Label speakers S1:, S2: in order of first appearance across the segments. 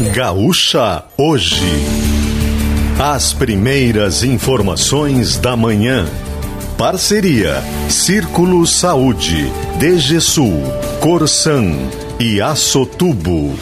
S1: Gaúcha Hoje. As primeiras informações da manhã. Parceria Círculo Saúde, DGSul, Corsan e Açotubo.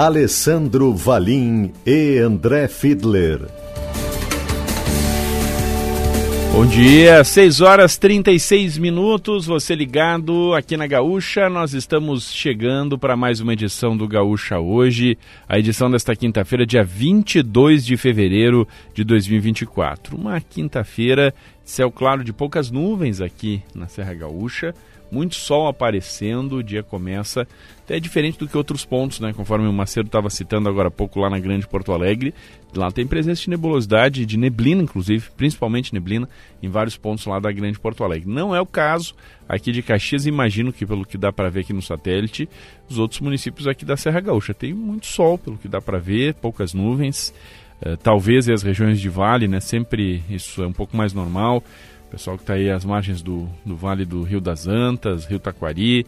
S1: Alessandro Valim e André Fiedler.
S2: Bom dia, 6 horas 36 minutos, você ligado aqui na Gaúcha. Nós estamos chegando para mais uma edição do Gaúcha hoje, a edição desta quinta-feira, dia 22 de fevereiro de 2024. Uma quinta-feira, céu claro de poucas nuvens aqui na Serra Gaúcha muito sol aparecendo, o dia começa até diferente do que outros pontos, né? Conforme o Macedo estava citando agora há pouco lá na Grande Porto Alegre, lá tem presença de nebulosidade, de neblina inclusive, principalmente neblina, em vários pontos lá da Grande Porto Alegre. Não é o caso aqui de Caxias, imagino que pelo que dá para ver aqui no satélite, os outros municípios aqui da Serra Gaúcha tem muito sol, pelo que dá para ver, poucas nuvens. Uh, talvez as regiões de vale, né? Sempre isso é um pouco mais normal pessoal que está aí às margens do, do Vale do Rio das Antas, Rio Taquari,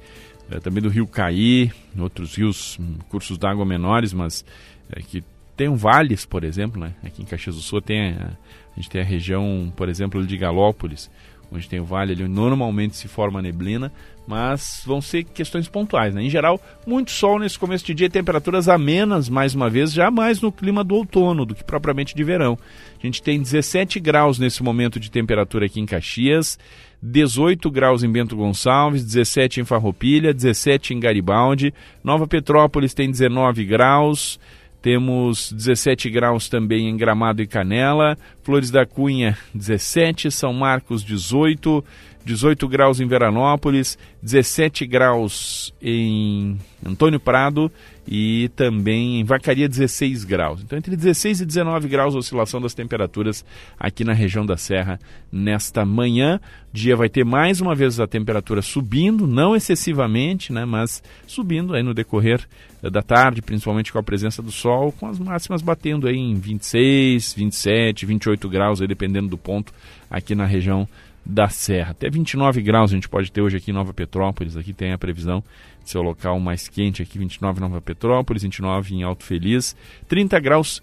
S2: é, também do Rio Caí, outros rios, hum, cursos d'água menores, mas é, que tem vales, por exemplo, né? Aqui em Caxias do Sul tem a, a gente tem a região, por exemplo, de Galópolis, onde tem o vale ali, normalmente se forma neblina, mas vão ser questões pontuais, né? Em geral, muito sol nesse começo de dia, temperaturas amenas, mais uma vez, já mais no clima do outono do que propriamente de verão. A gente tem 17 graus nesse momento de temperatura aqui em Caxias, 18 graus em Bento Gonçalves, 17 em Farroupilha, 17 em Garibaldi, Nova Petrópolis tem 19 graus, temos 17 graus também em Gramado e Canela, Flores da Cunha 17, São Marcos 18, 18 graus em Veranópolis, 17 graus em Antônio Prado e também em Vacaria 16 graus. Então entre 16 e 19 graus oscilação das temperaturas aqui na região da Serra nesta manhã. O dia vai ter mais uma vez a temperatura subindo, não excessivamente, né, mas subindo aí no decorrer da tarde, principalmente com a presença do sol, com as máximas batendo aí em 26, 27, 28 graus, aí dependendo do ponto aqui na região da Serra. Até 29 graus a gente pode ter hoje aqui em Nova Petrópolis. Aqui tem a previsão de ser o local mais quente aqui, 29 em Nova Petrópolis, 29 em Alto Feliz, 30 graus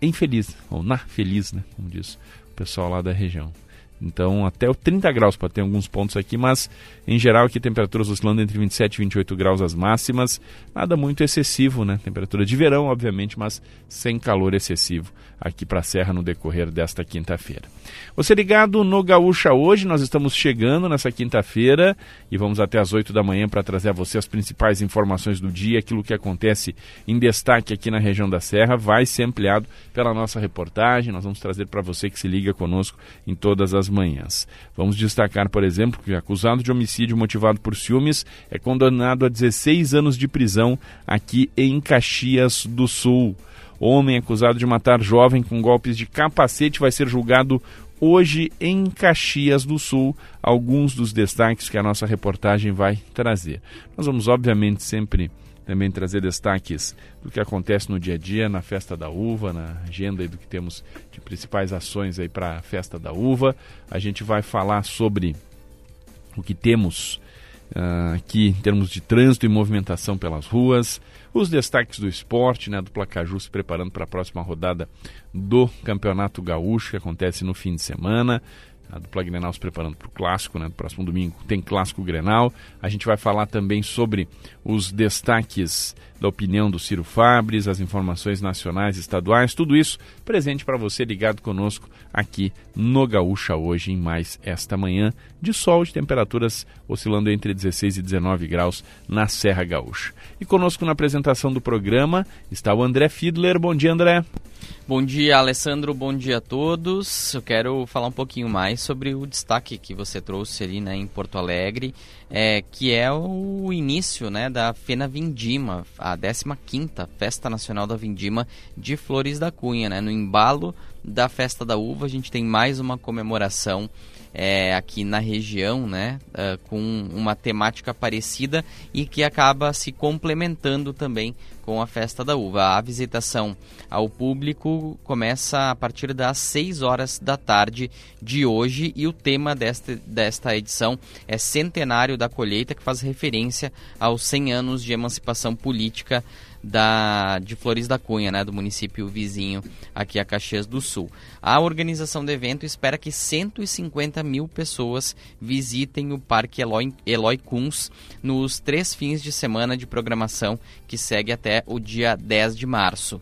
S2: em Feliz, ou na Feliz, né, como diz o pessoal lá da região. Então, até o 30 graus pode ter alguns pontos aqui, mas em geral aqui temperaturas oscilando entre 27 e 28 graus as máximas. Nada muito excessivo, né? Temperatura de verão, obviamente, mas sem calor excessivo aqui para a Serra no decorrer desta quinta-feira. Você ligado no Gaúcha hoje, nós estamos chegando nessa quinta-feira e vamos até as 8 da manhã para trazer a você as principais informações do dia, aquilo que acontece em destaque aqui na região da Serra, vai ser ampliado pela nossa reportagem. Nós vamos trazer para você que se liga conosco em todas as manhãs. Vamos destacar, por exemplo, que acusado de homicídio motivado por ciúmes é condenado a 16 anos de prisão aqui em Caxias do Sul. Homem acusado de matar jovem com golpes de capacete vai ser julgado hoje em Caxias do Sul. Alguns dos destaques que a nossa reportagem vai trazer. Nós vamos, obviamente, sempre também trazer destaques do que acontece no dia a dia na festa da uva, na agenda do que temos de principais ações aí para a festa da uva. A gente vai falar sobre o que temos uh, aqui em termos de trânsito e movimentação pelas ruas, os destaques do esporte, né, do Placaju se preparando para a próxima rodada do Campeonato Gaúcho que acontece no fim de semana a dupla Grenal se preparando para o clássico, né? No próximo domingo tem clássico Grenal. A gente vai falar também sobre os destaques da opinião do Ciro Fabres, as informações nacionais e estaduais, tudo isso presente para você ligado conosco aqui no Gaúcha hoje, em mais esta manhã de sol, de temperaturas oscilando entre 16 e 19 graus na Serra Gaúcha. E conosco na apresentação do programa está o André Fiedler. Bom dia, André.
S3: Bom dia, Alessandro. Bom dia a todos. Eu quero falar um pouquinho mais sobre o destaque que você trouxe ali né, em Porto Alegre, é, que é o início né, da Fena Vindima, a 15ª Festa Nacional da Vindima de Flores da Cunha. Né? No embalo da Festa da Uva, a gente tem mais uma comemoração é, aqui na região, né, uh, com uma temática parecida e que acaba se complementando também com a festa da uva. A visitação ao público começa a partir das 6 horas da tarde de hoje e o tema desta, desta edição é Centenário da Colheita, que faz referência aos 100 anos de emancipação política da, de Flores da Cunha, né, do município vizinho aqui a Caxias do Sul. A organização do evento espera que 150 mil pessoas visitem o Parque Eloy, Eloy Kuns nos três fins de semana de programação que segue até o dia 10 de março.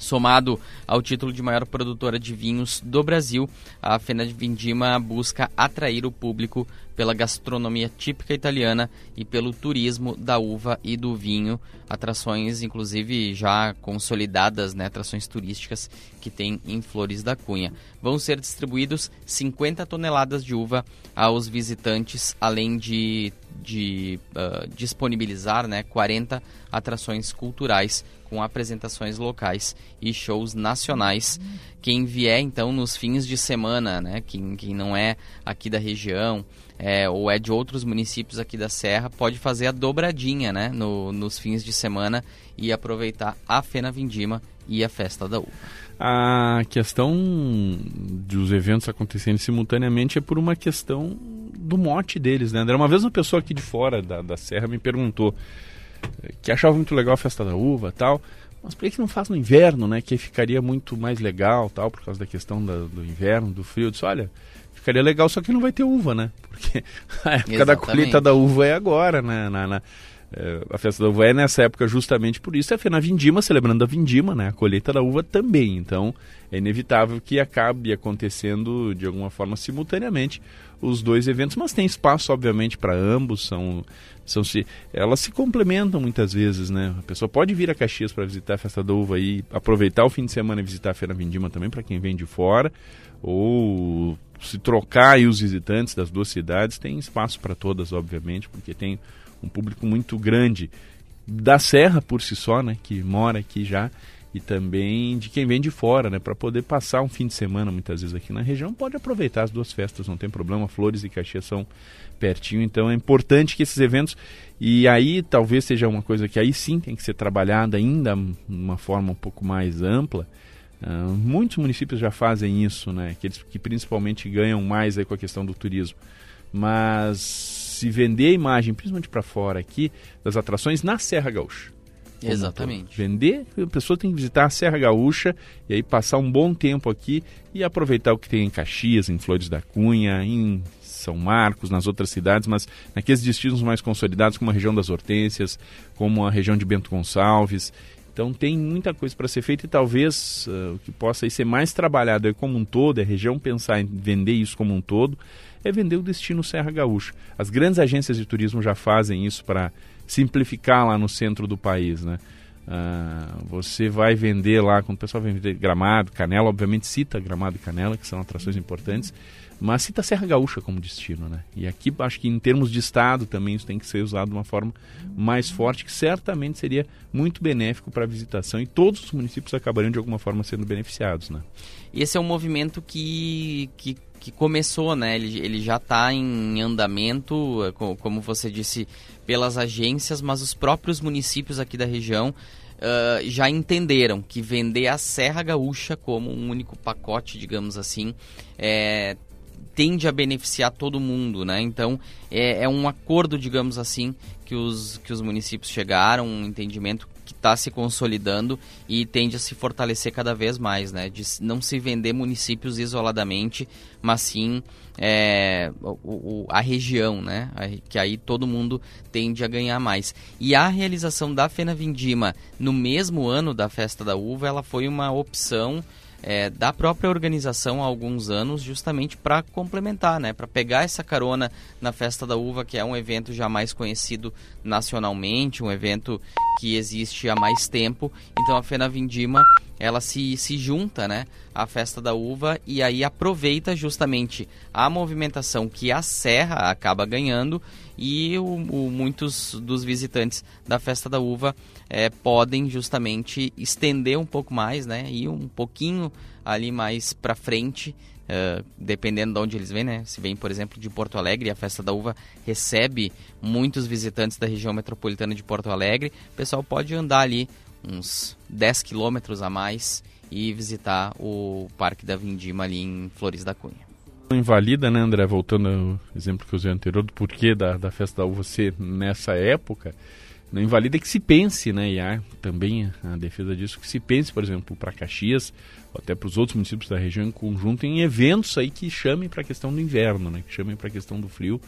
S3: Somado ao título de maior produtora de vinhos do Brasil, a Fena de Vindima busca atrair o público pela gastronomia típica italiana e pelo turismo da uva e do vinho, atrações inclusive já consolidadas, né, atrações turísticas que tem em Flores da Cunha. Vão ser distribuídos 50 toneladas de uva aos visitantes, além de, de uh, disponibilizar né, 40 atrações culturais com apresentações locais e shows nacionais. Quem vier então nos fins de semana, né, quem, quem não é aqui da região é, ou é de outros municípios aqui da Serra, pode fazer a dobradinha né, no, nos fins de semana e aproveitar a Fena Vindima e a Festa da Uva.
S2: A questão dos eventos acontecendo simultaneamente é por uma questão do mote deles, né, André? Uma vez uma pessoa aqui de fora da, da Serra me perguntou que achava muito legal a festa da uva tal. Mas por que não faz no inverno, né? Que ficaria muito mais legal, tal, por causa da questão da, do inverno, do frio. Eu disse, olha, ficaria legal, só que não vai ter uva, né? Porque a época Exatamente. da colheita da uva é agora, né? Na, na, é, a festa da uva é nessa época justamente por isso. É a na Vindima, celebrando a Vindima, né? A colheita da uva também. Então, é inevitável que acabe acontecendo de alguma forma simultaneamente os dois eventos, mas tem espaço, obviamente, para ambos. São são se elas se complementam muitas vezes, né? A pessoa pode vir a Caxias para visitar a festa da uva e aproveitar o fim de semana e visitar a feira Vindima também para quem vem de fora, ou se trocar aí os visitantes das duas cidades, tem espaço para todas, obviamente, porque tem um público muito grande da Serra por si só, né, que mora aqui já e também de quem vem de fora, né, para poder passar um fim de semana muitas vezes aqui na região, pode aproveitar as duas festas, não tem problema. Flores e Caxias são pertinho, então é importante que esses eventos e aí talvez seja uma coisa que aí sim tem que ser trabalhada ainda de uma forma um pouco mais ampla. Uh, muitos municípios já fazem isso, né? Que, eles, que principalmente ganham mais aí com a questão do turismo. Mas se vender a imagem, principalmente para fora aqui, das atrações na Serra Gaúcha
S3: Exatamente.
S2: Vender, a pessoa tem que visitar a Serra Gaúcha e aí passar um bom tempo aqui e aproveitar o que tem em Caxias, em Flores da Cunha, em São Marcos, nas outras cidades, mas naqueles destinos mais consolidados, como a região das Hortênsias, como a região de Bento Gonçalves. Então tem muita coisa para ser feita e talvez uh, o que possa ser mais trabalhado aí como um todo, é a região pensar em vender isso como um todo, é vender o destino Serra Gaúcha. As grandes agências de turismo já fazem isso para simplificar lá no centro do país, né? Uh, você vai vender lá, quando o pessoal vem vender Gramado, Canela, obviamente cita Gramado e Canela, que são atrações importantes, mas cita Serra Gaúcha como destino, né? E aqui acho que em termos de estado também isso tem que ser usado de uma forma mais forte, que certamente seria muito benéfico para a visitação e todos os municípios acabariam de alguma forma sendo beneficiados, né?
S3: Esse é um movimento que, que que começou, né? Ele, ele já está em andamento, é, como você disse, pelas agências, mas os próprios municípios aqui da região uh, já entenderam que vender a Serra Gaúcha como um único pacote, digamos assim, é, tende a beneficiar todo mundo, né? Então é, é um acordo, digamos assim, que os, que os municípios chegaram, um entendimento que está se consolidando e tende a se fortalecer cada vez mais, né? De não se vender municípios isoladamente, mas sim é, o, o, a região, né? Que aí todo mundo tende a ganhar mais. E a realização da Fena Vindima no mesmo ano da Festa da Uva, ela foi uma opção é, da própria organização há alguns anos, justamente para complementar, né? para pegar essa carona na Festa da Uva, que é um evento já mais conhecido nacionalmente, um evento que existe há mais tempo. Então a Fena Vindima ela se, se junta né, à Festa da Uva e aí aproveita justamente a movimentação que a Serra acaba ganhando e o, o, muitos dos visitantes da Festa da Uva é, podem justamente estender um pouco mais, né? Ir um pouquinho ali mais para frente uh, dependendo de onde eles vêm, né? Se vem, por exemplo, de Porto Alegre, a Festa da Uva recebe muitos visitantes da região metropolitana de Porto Alegre, o pessoal pode andar ali uns 10 quilômetros a mais e visitar o Parque da Vindima ali em Flores da Cunha.
S2: Invalida, né, André? Voltando ao exemplo que eu usei anterior do porquê da, da festa da uva ser nessa época, não invalida que se pense, né? E há também a defesa disso, que se pense, por exemplo, para Caxias, ou até para os outros municípios da região em conjunto, em eventos aí que chamem para a questão do inverno, né? Que chamem para a questão do frio.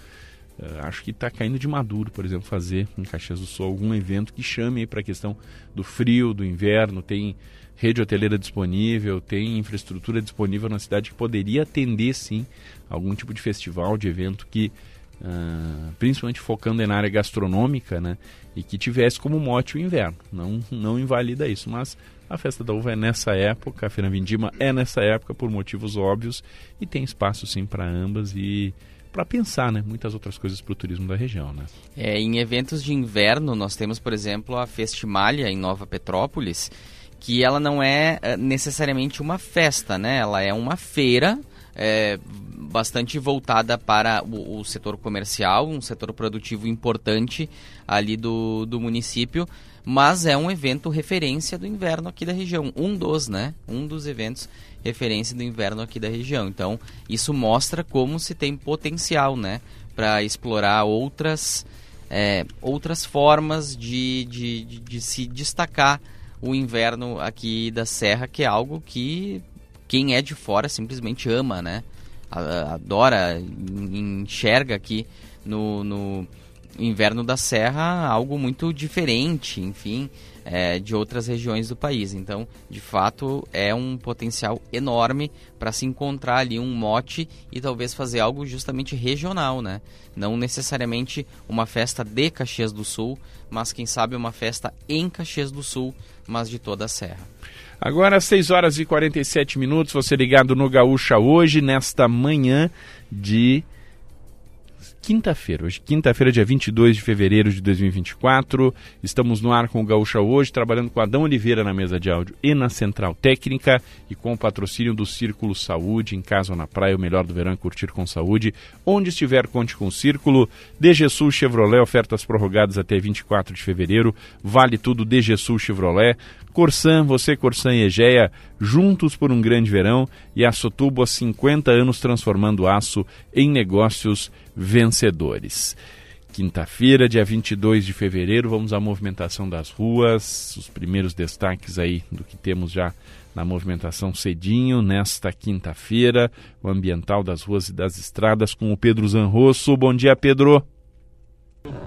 S2: Uh, acho que está caindo de maduro, por exemplo, fazer em Caxias do Sul algum evento que chame para a questão do frio, do inverno. Tem rede hoteleira disponível, tem infraestrutura disponível na cidade que poderia atender sim algum tipo de festival, de evento que, uh, principalmente focando na área gastronômica, né, e que tivesse como mote o inverno. Não, não invalida isso, mas a festa da uva é nessa época, a Feira Vindima é nessa época por motivos óbvios e tem espaço sim para ambas e para pensar, né, muitas outras coisas para o turismo da região, né.
S3: É, em eventos de inverno nós temos, por exemplo, a Festimalha em Nova Petrópolis, que ela não é eh, necessariamente uma festa, né? Ela é uma feira é, bastante voltada para o, o, setor comercial, um setor produtivo importante ali do, do município, mas é um evento referência do inverno aqui da região, um dos, né? Um dos eventos referência do inverno aqui da região. Então, isso mostra como se tem potencial, né? Para explorar outras, é, outras formas de, de, de, de se destacar o inverno aqui da Serra, que é algo que quem é de fora simplesmente ama, né? Adora, enxerga aqui no, no inverno da Serra algo muito diferente, enfim, é, de outras regiões do país. Então, de fato, é um potencial enorme para se encontrar ali um mote e talvez fazer algo justamente regional, né? Não necessariamente uma festa de Caxias do Sul, mas quem sabe uma festa em Caxias do Sul mas de toda a serra.
S2: Agora, 6 horas e 47 minutos, você ligado no Gaúcha hoje, nesta manhã de quinta-feira. Hoje, quinta-feira, dia 22 de fevereiro de 2024. Estamos no ar com o Gaúcha hoje, trabalhando com Adão Oliveira na mesa de áudio e na central técnica e com o patrocínio do Círculo Saúde, em casa ou na praia, o melhor do verão é curtir com saúde. Onde estiver, conte com o Círculo. DG Sul Chevrolet, ofertas prorrogadas até 24 de fevereiro. Vale tudo DG Sul Chevrolet. Corsan, você, Corsan e Egeia, juntos por um grande verão e a há 50 anos transformando aço em negócios vencedores. Quinta-feira, dia 22 de fevereiro, vamos à movimentação das ruas, os primeiros destaques aí do que temos já na movimentação cedinho, nesta quinta-feira, o ambiental das ruas e das estradas com o Pedro Zanrosso. Bom dia, Pedro.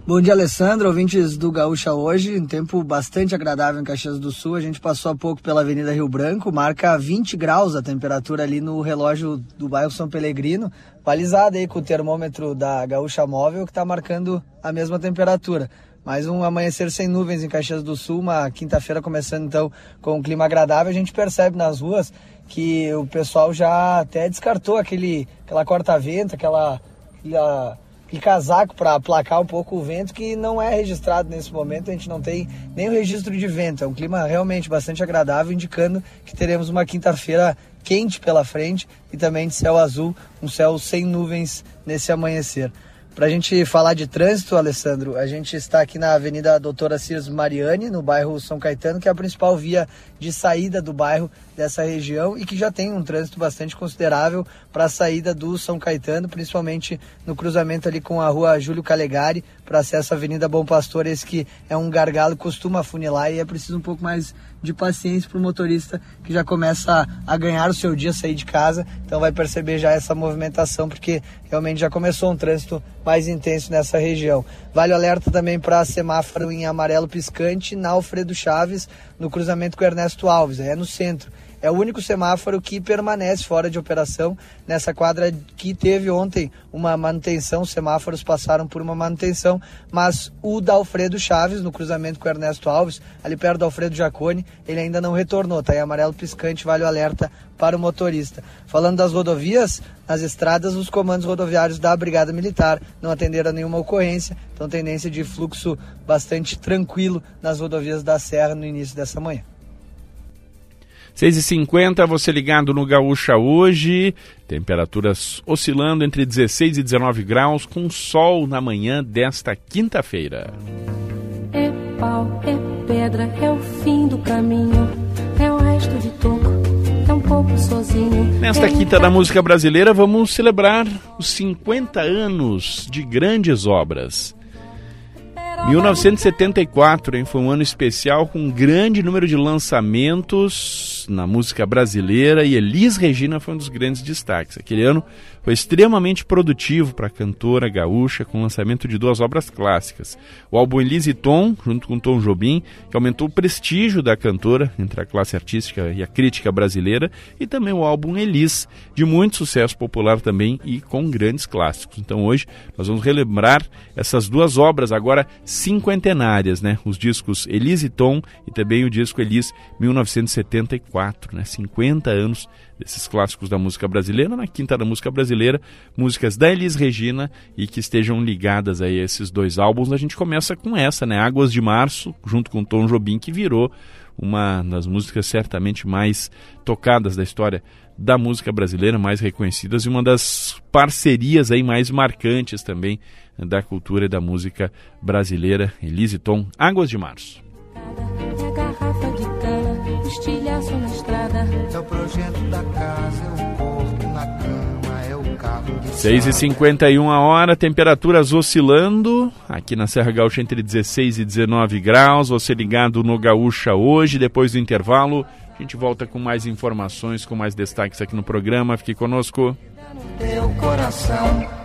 S4: Bom dia, Alessandro, ouvintes do Gaúcha hoje. Um tempo bastante agradável em Caxias do Sul. A gente passou há pouco pela Avenida Rio Branco, marca 20 graus a temperatura ali no relógio do bairro São Pelegrino, balizada aí com o termômetro da Gaúcha Móvel, que está marcando a mesma temperatura. Mais um amanhecer sem nuvens em Caxias do Sul, uma quinta-feira começando então com um clima agradável. A gente percebe nas ruas que o pessoal já até descartou aquele, aquela corta-vento, aquela, aquela e casaco para aplacar um pouco o vento, que não é registrado nesse momento, a gente não tem nem o registro de vento. É um clima realmente bastante agradável, indicando que teremos uma quinta-feira quente pela frente e também de céu azul, um céu sem nuvens nesse amanhecer. Para a gente falar de trânsito, Alessandro, a gente está aqui na Avenida Doutora Cirs Mariani, no bairro São Caetano, que é a principal via de saída do bairro dessa região e que já tem um trânsito bastante considerável para a saída do São Caetano, principalmente no cruzamento ali com a rua Júlio Calegari, para acesso à Avenida Bom Pastor, esse que é um gargalo, costuma funilar e é preciso um pouco mais de paciência para o motorista que já começa a ganhar o seu dia, sair de casa, então vai perceber já essa movimentação, porque realmente já começou um trânsito mais intenso nessa região. Vale o alerta também para semáforo em amarelo piscante na Alfredo Chaves, no cruzamento com Ernesto Alves, é no centro é o único semáforo que permanece fora de operação nessa quadra que teve ontem uma manutenção, os semáforos passaram por uma manutenção, mas o da Alfredo Chaves, no cruzamento com o Ernesto Alves, ali perto do Alfredo Jacone, ele ainda não retornou, tá aí amarelo piscante, vale o alerta para o motorista. Falando das rodovias, nas estradas, os comandos rodoviários da Brigada Militar não atenderam a nenhuma ocorrência, então tendência de fluxo bastante tranquilo nas rodovias da Serra no início dessa manhã.
S2: 6h50, você ligado no Gaúcha hoje, temperaturas oscilando entre 16 e 19 graus, com sol na manhã desta quinta-feira.
S5: É pau, é pedra, é o fim do caminho, é o resto de toco, é um pouco sozinho.
S2: Nesta
S5: é
S2: quinta da música brasileira, vamos celebrar os 50 anos de grandes obras. 1974 hein, foi um ano especial com um grande número de lançamentos na música brasileira e Elis Regina foi um dos grandes destaques. Aquele ano foi extremamente produtivo para a cantora gaúcha com o lançamento de duas obras clássicas. O álbum Elise Tom, junto com Tom Jobim, que aumentou o prestígio da cantora entre a classe artística e a crítica brasileira, e também o álbum Elis, de muito sucesso popular também e com grandes clássicos. Então hoje nós vamos relembrar essas duas obras agora cinquentenárias, né? Os discos Elise Tom e também o disco Elis 1974, né? 50 anos desses clássicos da música brasileira, na quinta da música brasileira, músicas da Elis Regina e que estejam ligadas aí a esses dois álbuns. A gente começa com essa, né? Águas de Março, junto com Tom Jobim, que virou uma das músicas certamente mais tocadas da história da música brasileira, mais reconhecidas e uma das parcerias aí mais marcantes também da cultura e da música brasileira. Elise Tom, Águas de Março.
S5: É
S6: o projeto da casa, é o corpo na cama, é o carro de
S2: 6h51 a hora, temperaturas oscilando aqui na Serra Gaúcha entre 16 e 19 graus. Você ligado no Gaúcha hoje, depois do intervalo. A gente volta com mais informações, com mais destaques aqui no programa. Fique conosco.
S6: teu coração.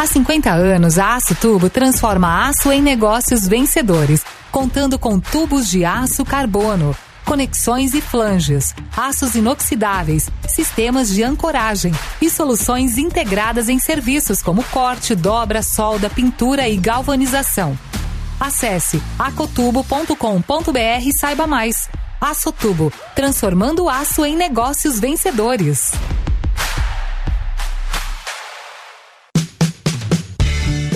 S7: Há 50 anos, a Aço Tubo transforma aço em negócios vencedores, contando com tubos de aço carbono, conexões e flanges, aços inoxidáveis, sistemas de ancoragem e soluções integradas em serviços como corte, dobra, solda, pintura e galvanização. Acesse acotubo.com.br e saiba mais. Aço Tubo, transformando aço em negócios vencedores.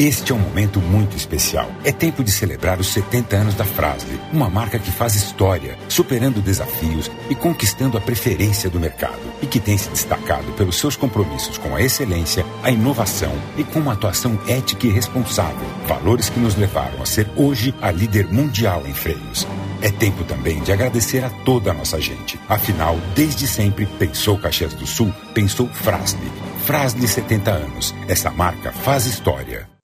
S8: Este é um momento muito especial. É tempo de celebrar os 70 anos da Frasle, uma marca que faz história, superando desafios e conquistando a preferência do mercado e que tem se destacado pelos seus compromissos com a excelência, a inovação e com uma atuação ética e responsável, valores que nos levaram a ser hoje a líder mundial em freios. É tempo também de agradecer a toda a nossa gente. Afinal, desde sempre, pensou Caxias do Sul, pensou Frasle. Frasle 70 anos. Essa marca faz história.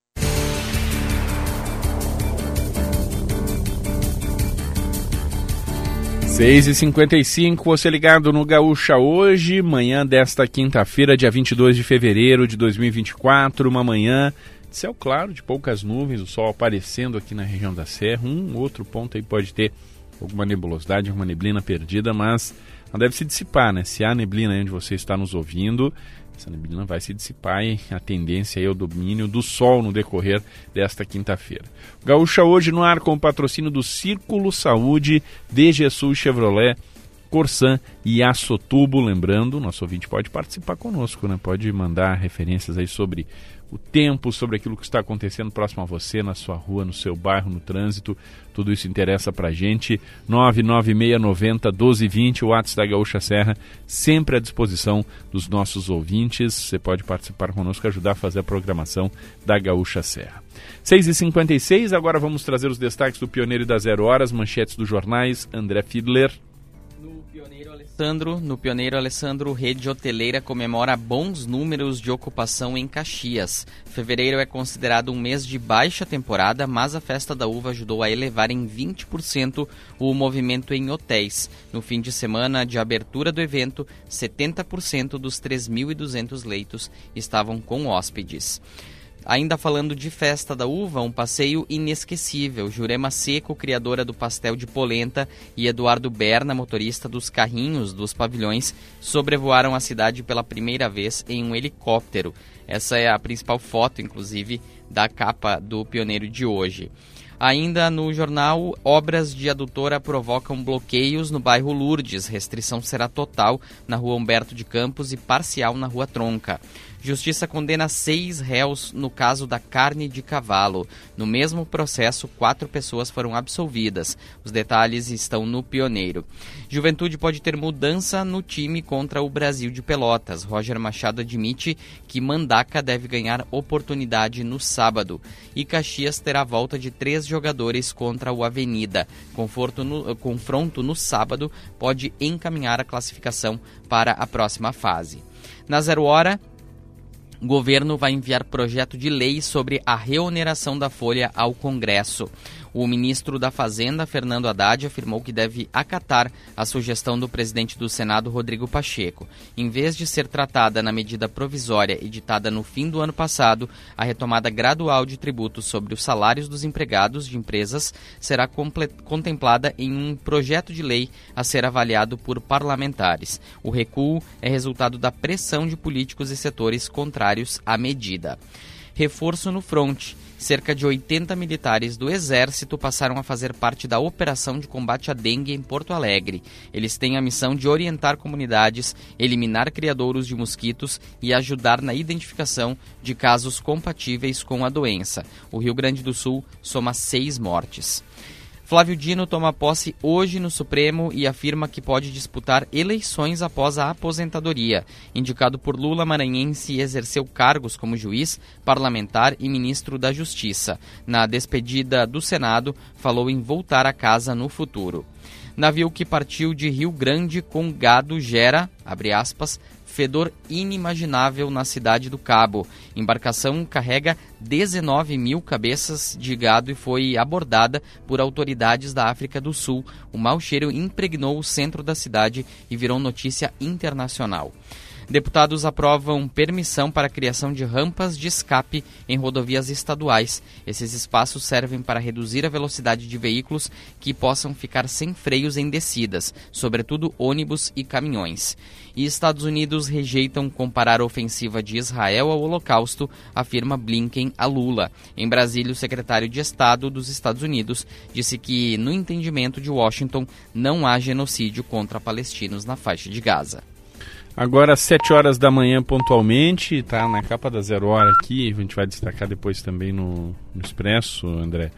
S2: 6 e 55 você ligado no Gaúcha hoje, manhã desta quinta-feira, dia 22 de fevereiro de 2024, uma manhã de céu claro, de poucas nuvens, o sol aparecendo aqui na região da Serra, um outro ponto aí pode ter alguma nebulosidade, alguma neblina perdida, mas não deve se dissipar, né? Se há neblina aí onde você está nos ouvindo, essa neblina vai se dissipar e a tendência é o domínio do sol no decorrer desta quinta-feira. Gaúcha hoje no ar com o patrocínio do Círculo Saúde, DG Sul Chevrolet, Corsan e Açotubo. Lembrando, nosso ouvinte pode participar conosco, né? Pode mandar referências aí sobre o tempo, sobre aquilo que está acontecendo próximo a você, na sua rua, no seu bairro, no trânsito. Tudo isso interessa para a gente. 99690 1220, o WhatsApp da Gaúcha Serra, sempre à disposição dos nossos ouvintes. Você pode participar conosco, ajudar a fazer a programação da Gaúcha Serra. 6h56, agora vamos trazer os destaques do Pioneiro das Zero Horas, manchetes dos jornais. André Fiedler.
S3: Alessandro, no Pioneiro Alessandro, rede hoteleira comemora bons números de ocupação em Caxias. Fevereiro é considerado um mês de baixa temporada, mas a festa da uva ajudou a elevar em 20% o movimento em hotéis. No fim de semana de abertura do evento, 70% dos 3.200 leitos estavam com hóspedes. Ainda falando de Festa da Uva, um passeio inesquecível. Jurema Seco, criadora do pastel de polenta, e Eduardo Berna, motorista dos carrinhos dos pavilhões, sobrevoaram a cidade pela primeira vez em um helicóptero. Essa é a principal foto, inclusive, da capa do pioneiro de hoje. Ainda no jornal, obras de adutora provocam bloqueios no bairro Lourdes. Restrição será total na rua Humberto de Campos e parcial na rua Tronca. Justiça condena seis réus no caso da carne de cavalo. No mesmo processo, quatro pessoas foram absolvidas. Os detalhes estão no Pioneiro. Juventude pode ter mudança no time contra o Brasil de Pelotas. Roger Machado admite que Mandaca deve ganhar oportunidade no sábado. E Caxias terá volta de três jogadores contra o Avenida. No, confronto no sábado pode encaminhar a classificação para a próxima fase. Na zero hora, o governo vai enviar projeto de lei sobre a reoneração da folha ao Congresso. O ministro da Fazenda, Fernando Haddad, afirmou que deve acatar a sugestão do presidente do Senado, Rodrigo Pacheco. Em vez de ser tratada na medida provisória editada no fim do ano passado, a retomada gradual de tributos sobre os salários dos empregados de empresas será contemplada em um projeto de lei a ser avaliado por parlamentares. O recuo é resultado da pressão de políticos e setores contrários à medida. Reforço no fronte cerca de 80 militares do Exército passaram a fazer parte da operação de combate à dengue em Porto Alegre. Eles têm a missão de orientar comunidades, eliminar criadouros de mosquitos e ajudar na identificação de casos compatíveis com a doença. O Rio Grande do Sul soma seis mortes. Flávio Dino toma posse hoje no Supremo e afirma que pode disputar eleições após a aposentadoria. Indicado por Lula, Maranhense exerceu cargos como juiz, parlamentar e ministro da Justiça. Na despedida do Senado, falou em voltar a casa no futuro. Navio que partiu de Rio Grande com gado gera, abre aspas, fedor inimaginável na cidade do Cabo. Embarcação carrega 19 mil cabeças de gado e foi abordada por autoridades da África do Sul. O mau cheiro impregnou o centro da cidade e virou notícia internacional. Deputados aprovam permissão para a criação de rampas de escape em rodovias estaduais. Esses espaços servem para reduzir a velocidade de veículos que possam ficar sem freios em descidas, sobretudo ônibus e caminhões. E Estados Unidos rejeitam comparar a ofensiva de Israel ao Holocausto, afirma Blinken a Lula. Em Brasília, o secretário de Estado dos Estados Unidos disse que, no entendimento de Washington, não há genocídio contra palestinos na faixa de Gaza.
S2: Agora às 7 horas da manhã pontualmente, tá na capa da Zero Hora aqui, a gente vai destacar depois também no, no Expresso, André,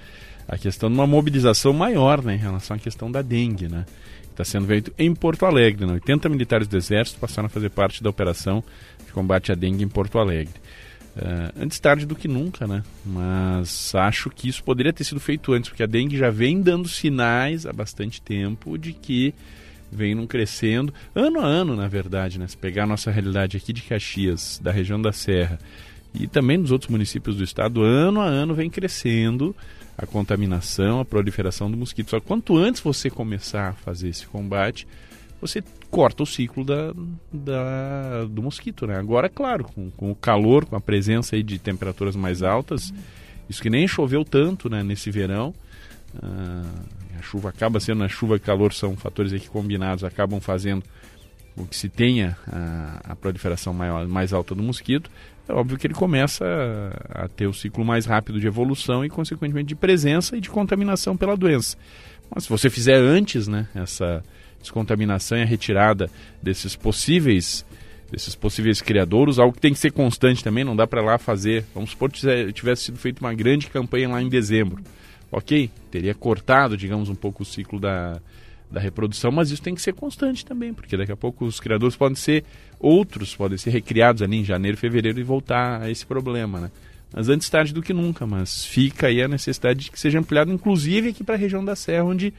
S2: a questão de uma mobilização maior né, em relação à questão da dengue, né? Está sendo feito em Porto Alegre. Né? 80 militares do Exército passaram a fazer parte da operação de combate à dengue em Porto Alegre. Uh, antes tarde do que nunca, né? Mas acho que isso poderia ter sido feito antes, porque a dengue já vem dando sinais há bastante tempo de que vem crescendo, ano a ano, na verdade, né? Se pegar a nossa realidade aqui de Caxias, da região da Serra, e também nos outros municípios do estado, ano a ano vem crescendo a contaminação, a proliferação do mosquito. Só quanto antes você começar a fazer esse combate, você corta o ciclo da, da, do mosquito, né? Agora, claro, com, com, o calor, com a presença aí de temperaturas mais altas, isso que nem choveu tanto né, nesse verão, ah, a chuva acaba sendo, a chuva e calor são fatores aqui combinados, acabam fazendo com que se tenha a, a proliferação maior, mais alta do mosquito, é óbvio que ele começa a, a ter o ciclo mais rápido de evolução e, consequentemente, de presença e de contaminação pela doença. Mas se você fizer antes né, essa descontaminação e a retirada desses possíveis desses possíveis criadouros, algo que tem que ser constante também, não dá para lá fazer. Vamos supor que tivesse sido feita uma grande campanha lá em dezembro. Ok, teria cortado, digamos, um pouco o ciclo da, da reprodução, mas isso tem que ser constante também, porque daqui a pouco os criadores podem ser outros, podem ser recriados ali em janeiro, fevereiro e voltar a esse problema, né? Mas antes tarde do que nunca, mas fica aí a necessidade de que seja ampliado, inclusive aqui para a região da Serra, onde,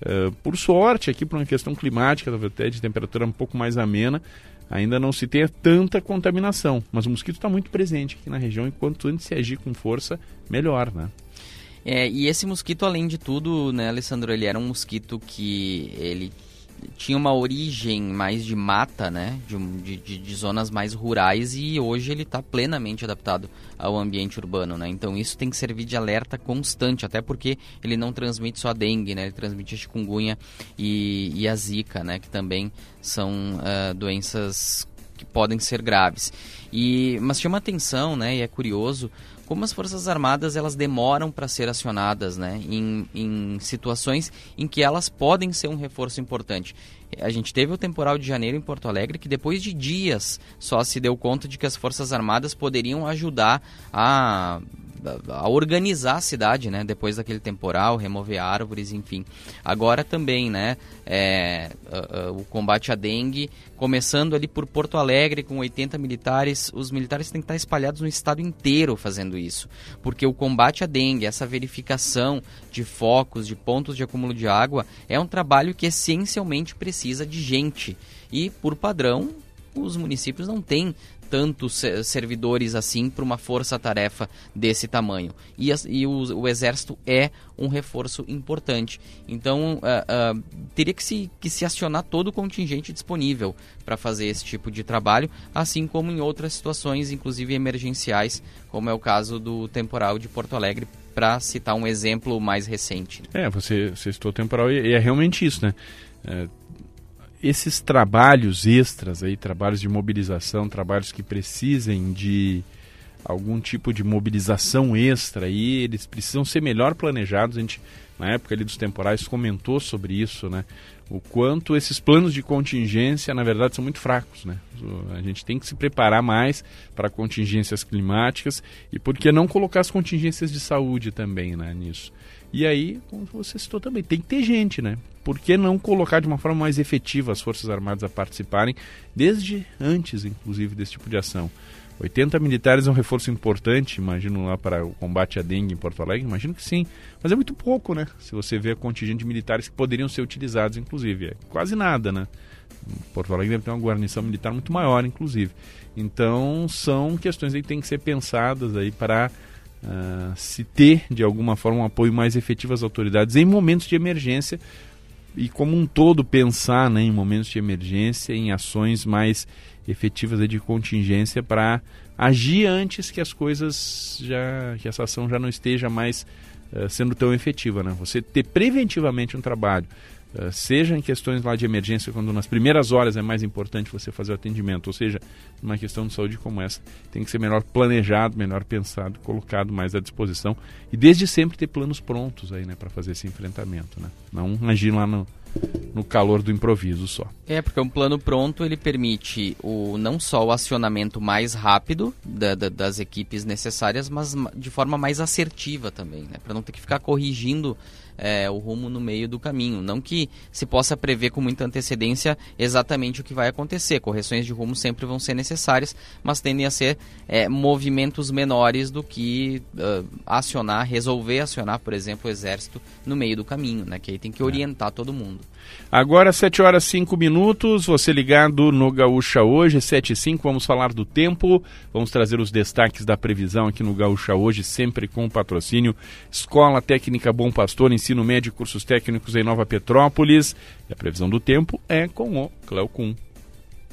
S2: uh, por sorte, aqui por uma questão climática, até de temperatura um pouco mais amena, ainda não se tenha tanta contaminação. Mas o mosquito está muito presente aqui na região, e quanto antes se agir com força, melhor, né?
S3: É, e esse mosquito, além de tudo, né, Alessandro, ele era um mosquito que ele tinha uma origem mais de mata, né, de, de, de zonas mais rurais e hoje ele está plenamente adaptado ao ambiente urbano, né. Então isso tem que servir de alerta constante, até porque ele não transmite só a dengue, né, ele transmite a chikungunya e, e a zika, né, que também são uh, doenças que podem ser graves. E mas chama atenção, né, e é curioso como as Forças Armadas elas demoram para ser acionadas né, em, em situações em que elas podem ser um reforço importante. A gente teve o temporal de janeiro em Porto Alegre, que depois de dias só se deu conta de que as Forças Armadas poderiam ajudar a a organizar a cidade, né? Depois daquele temporal, remover árvores, enfim. Agora também, né? É, uh, uh, o combate à dengue, começando ali por Porto Alegre com 80 militares, os militares têm que estar espalhados no estado inteiro fazendo isso, porque o combate à dengue, essa verificação de focos, de pontos de acúmulo de água, é um trabalho que essencialmente precisa de gente e, por padrão, os municípios não têm tantos servidores assim para uma força-tarefa desse tamanho. E, e o, o, Exército é um reforço importante. Então, uh, uh, teria que se, que se acionar todo o contingente disponível para fazer esse tipo de trabalho, assim como em outras situações, inclusive emergenciais, como é o caso do temporal de Porto Alegre, para citar um exemplo mais recente.
S2: É, você, você citou temporal e é realmente isso, né? É, esses trabalhos extras aí, trabalhos de mobilização, trabalhos que precisem de algum tipo de mobilização extra aí, eles precisam ser melhor planejados. A gente, na época ali dos temporais, comentou sobre isso, né? O quanto esses planos de contingência, na verdade, são muito fracos, né? A gente tem que se preparar mais para contingências climáticas e por que não colocar as contingências de saúde também, né, nisso. E aí, como você citou também, tem que ter gente, né? Por que não colocar de uma forma mais efetiva as Forças Armadas a participarem, desde antes, inclusive, desse tipo de ação? 80 militares é um reforço importante, imagino lá para o combate à dengue em Porto Alegre, imagino que sim. Mas é muito pouco, né? Se você vê a contingente de militares que poderiam ser utilizados, inclusive. É quase nada, né? Porto Alegre deve ter uma guarnição militar muito maior, inclusive. Então, são questões que têm que ser pensadas aí para uh, se ter, de alguma forma, um apoio mais efetivo às autoridades em momentos de emergência e, como um todo, pensar né, em momentos de emergência, em ações mais efetivas de contingência para agir antes que as coisas já que essa ação já não esteja mais uh, sendo tão efetiva, né? Você ter preventivamente um trabalho eh, seja em questões lá de emergência, quando nas primeiras horas é mais importante você fazer o atendimento, ou seja, numa questão de saúde como essa, tem que ser melhor planejado, melhor pensado, colocado mais à disposição e desde sempre ter planos prontos aí, né, para fazer esse enfrentamento, né? Não agir lá no, no calor do improviso só.
S3: É, porque um plano pronto ele permite o, não só o acionamento mais rápido da, da, das equipes necessárias, mas de forma mais assertiva também, né? Para não ter que ficar corrigindo é, o rumo no meio do caminho. Não que se possa prever com muita antecedência exatamente o que vai acontecer. Correções de rumo sempre vão ser necessárias, mas tendem a ser é, movimentos menores do que uh, acionar, resolver acionar, por exemplo, o exército no meio do caminho, né? Que aí tem que orientar todo mundo.
S2: Agora, 7 horas 5 minutos, você ligado no Gaúcha hoje, 7 e 5, vamos falar do tempo, vamos trazer os destaques da previsão aqui no Gaúcha hoje, sempre com patrocínio Escola Técnica Bom Pastor, ensino médio e cursos técnicos em Nova Petrópolis. E a previsão do tempo é com o Cleocum.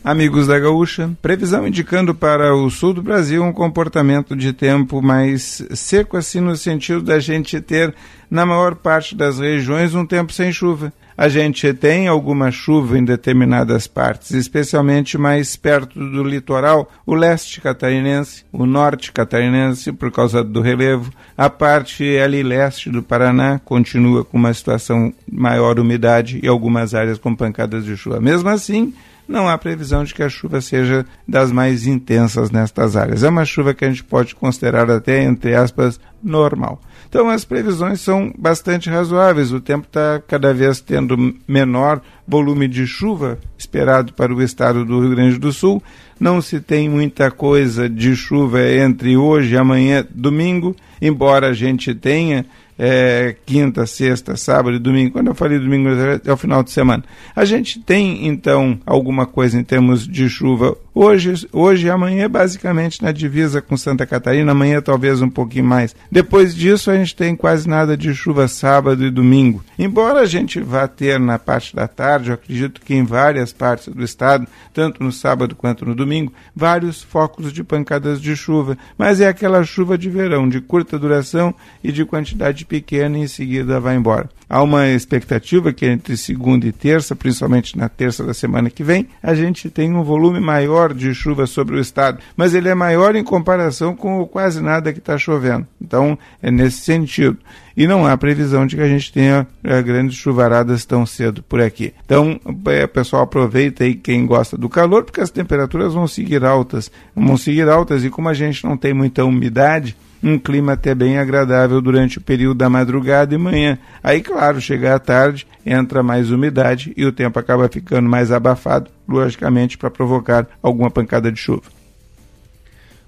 S9: Amigos da Gaúcha, previsão indicando para o sul do Brasil um comportamento de tempo mais seco, assim no sentido da gente ter, na maior parte das regiões, um tempo sem chuva. A gente tem alguma chuva em determinadas partes, especialmente mais perto do litoral, o leste catarinense, o norte catarinense, por causa do relevo. A parte ali leste do Paraná continua com uma situação maior umidade e algumas áreas com pancadas de chuva. Mesmo assim, não há previsão de que a chuva seja das mais intensas nestas áreas. É uma chuva que a gente pode considerar até, entre aspas, normal. Então as previsões são bastante razoáveis. O tempo está cada vez tendo menor volume de chuva esperado para o estado do Rio Grande do Sul. Não se tem muita coisa de chuva entre hoje amanhã, domingo, embora a gente tenha é, quinta, sexta, sábado e domingo. Quando eu falei domingo, é o final de semana. A gente tem, então, alguma coisa em termos de chuva hoje, hoje e amanhã, basicamente na divisa com Santa Catarina, amanhã talvez um pouquinho mais. Depois disso, a gente tem quase nada de chuva sábado e domingo. Embora a gente vá ter na parte da tarde, eu acredito que em várias partes do estado, tanto no sábado quanto no domingo, vários focos de pancadas de chuva. Mas é aquela chuva de verão, de curta duração e de quantidade pequena e em seguida vai embora. Há uma expectativa que entre segunda e terça, principalmente na terça da semana que vem, a gente tem um volume maior de chuva sobre o estado, mas ele é maior em comparação com quase nada que está chovendo. Então, é nesse sentido. E não há previsão de que a gente tenha é, grandes chuvaradas tão cedo por aqui. Então, é, pessoal, aproveita aí quem gosta do calor, porque as temperaturas vão seguir altas. Vão seguir altas e como a gente não tem muita umidade, um clima até bem agradável durante o período da madrugada e manhã. Aí, claro, chega à tarde, entra mais umidade e o tempo acaba ficando mais abafado, logicamente, para provocar alguma pancada de chuva.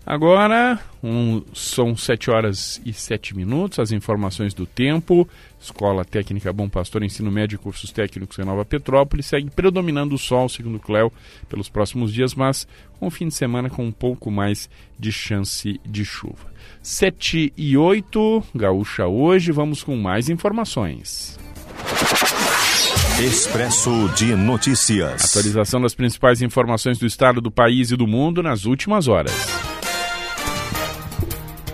S2: Agora, um, são 7 horas e 7 minutos, as informações do tempo. Escola Técnica Bom Pastor, Ensino Médio e Cursos Técnicos em Nova Petrópolis. Segue predominando o sol, segundo o Cléo, pelos próximos dias, mas com um fim de semana com um pouco mais de chance de chuva. 7 e 8, Gaúcha hoje, vamos com mais informações.
S1: Expresso de Notícias.
S2: Atualização das principais informações do estado, do país e do mundo nas últimas horas.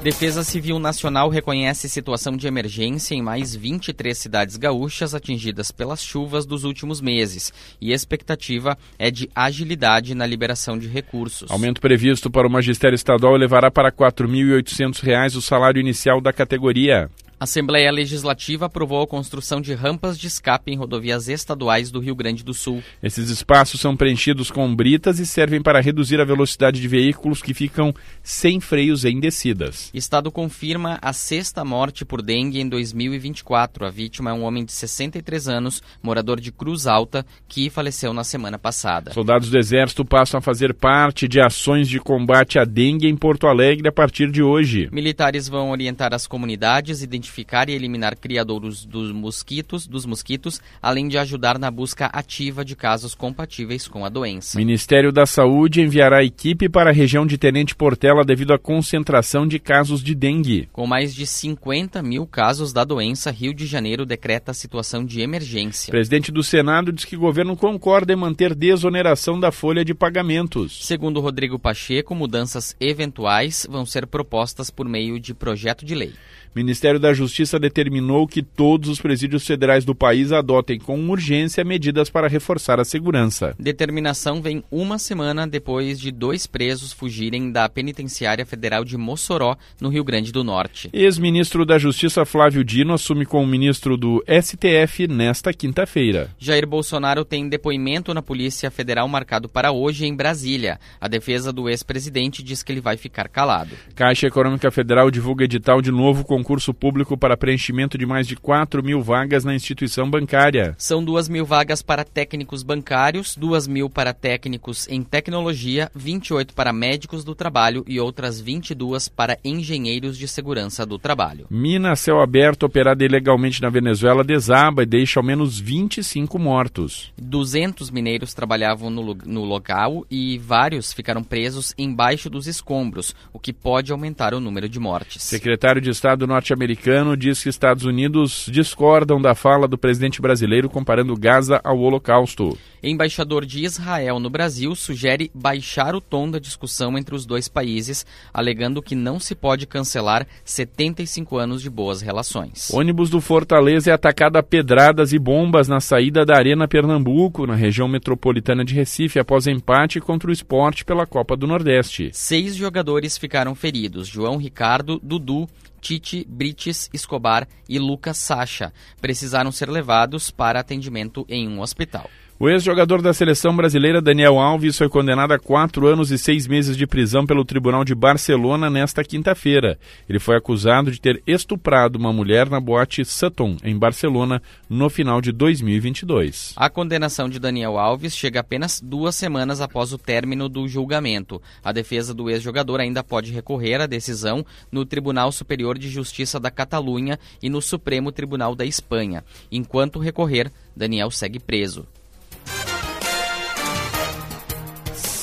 S3: Defesa Civil Nacional reconhece situação de emergência em mais 23 cidades gaúchas atingidas pelas chuvas dos últimos meses e expectativa é de agilidade na liberação de recursos.
S2: Aumento previsto para o magistério estadual levará para R$ 4.800 o salário inicial da categoria.
S3: A Assembleia Legislativa aprovou a construção de rampas de escape em rodovias estaduais do Rio Grande do Sul.
S2: Esses espaços são preenchidos com britas e servem para reduzir a velocidade de veículos que ficam sem freios em descidas.
S3: Estado confirma a sexta morte por dengue em 2024. A vítima é um homem de 63 anos, morador de Cruz Alta, que faleceu na semana passada.
S2: Soldados do Exército passam a fazer parte de ações de combate à dengue em Porto Alegre a partir de hoje.
S3: Militares vão orientar as comunidades, identificar identificar e eliminar criadouros dos mosquitos, dos mosquitos, além de ajudar na busca ativa de casos compatíveis com a doença.
S2: O Ministério da Saúde enviará equipe para a região de Tenente Portela devido à concentração de casos de dengue.
S3: Com mais de 50 mil casos da doença, Rio de Janeiro decreta a situação de emergência.
S2: O presidente do Senado diz que o governo concorda em manter desoneração da folha de pagamentos.
S3: Segundo Rodrigo Pacheco, mudanças eventuais vão ser propostas por meio de projeto de lei.
S2: Ministério da Justiça determinou que todos os presídios federais do país adotem com urgência medidas para reforçar a segurança.
S3: Determinação vem uma semana depois de dois presos fugirem da Penitenciária Federal de Mossoró, no Rio Grande do Norte.
S2: Ex-ministro da Justiça Flávio Dino assume como ministro do STF nesta quinta-feira.
S3: Jair Bolsonaro tem depoimento na Polícia Federal marcado para hoje em Brasília. A defesa do ex-presidente diz que ele vai ficar calado.
S2: Caixa Econômica Federal divulga edital de novo concurso público para preenchimento de mais de 4 mil vagas na instituição bancária.
S3: São 2 mil vagas para técnicos bancários, 2 mil para técnicos em tecnologia, 28 para médicos do trabalho e outras 22 para engenheiros de segurança do trabalho.
S2: Mina céu aberto operada ilegalmente na Venezuela desaba e deixa ao menos 25 mortos.
S3: 200 mineiros trabalhavam no, no local e vários ficaram presos embaixo dos escombros, o que pode aumentar o número de mortes.
S2: Secretário de Estado norte-americano diz que Estados Unidos discordam da fala do presidente brasileiro comparando Gaza ao Holocausto.
S3: Embaixador de Israel no Brasil sugere baixar o tom da discussão entre os dois países, alegando que não se pode cancelar 75 anos de boas relações.
S2: Ônibus do Fortaleza é atacado a pedradas e bombas na saída da Arena Pernambuco, na região metropolitana de Recife, após empate contra o esporte pela Copa do Nordeste.
S3: Seis jogadores ficaram feridos: João Ricardo, Dudu, Tite, Brites, Escobar e Lucas Sacha. Precisaram ser levados para atendimento em um hospital.
S2: O ex-jogador da seleção brasileira Daniel Alves foi condenado a quatro anos e seis meses de prisão pelo Tribunal de Barcelona nesta quinta-feira. Ele foi acusado de ter estuprado uma mulher na boate Sutton, em Barcelona, no final de 2022.
S3: A condenação de Daniel Alves chega apenas duas semanas após o término do julgamento. A defesa do ex-jogador ainda pode recorrer à decisão no Tribunal Superior de Justiça da Catalunha e no Supremo Tribunal da Espanha. Enquanto recorrer, Daniel segue preso.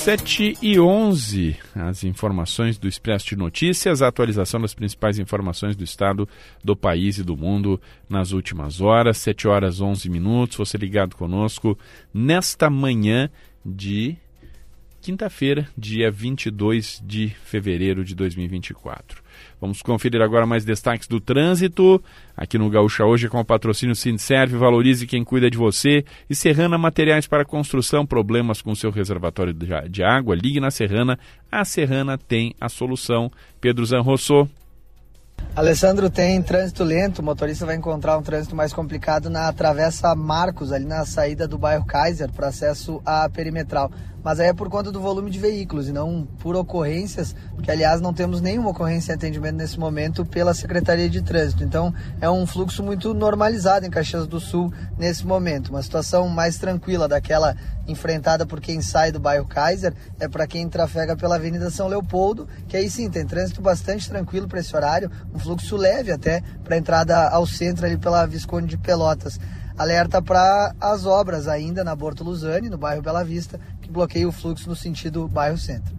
S2: 7 e 11, as informações do Expresso de Notícias, a atualização das principais informações do estado, do país e do mundo nas últimas horas. 7 horas 11 minutos, você ligado conosco nesta manhã de quinta-feira, dia 22 de fevereiro de 2024. Vamos conferir agora mais destaques do trânsito. Aqui no Gaúcha hoje com o patrocínio Sindserve, valorize quem cuida de você. E Serrana Materiais para Construção, problemas com seu reservatório de água, ligue na Serrana. A Serrana tem a solução. Pedro Zanrosso.
S4: Alessandro, tem trânsito lento, o motorista vai encontrar um trânsito mais complicado na Travessa Marcos, ali na saída do bairro Kaiser, para acesso à perimetral mas aí é por conta do volume de veículos e não por ocorrências, porque aliás não temos nenhuma ocorrência em atendimento nesse momento pela Secretaria de Trânsito. Então é um fluxo muito normalizado em Caxias do Sul nesse momento. Uma situação mais tranquila daquela enfrentada por quem sai do bairro Kaiser é para quem trafega pela Avenida São Leopoldo, que aí sim tem trânsito bastante tranquilo para esse horário, um fluxo leve até para entrada ao centro ali pela Visconde de Pelotas alerta para as obras ainda na Bortoluzani, no bairro Bela Vista, que bloqueia o fluxo no sentido bairro centro.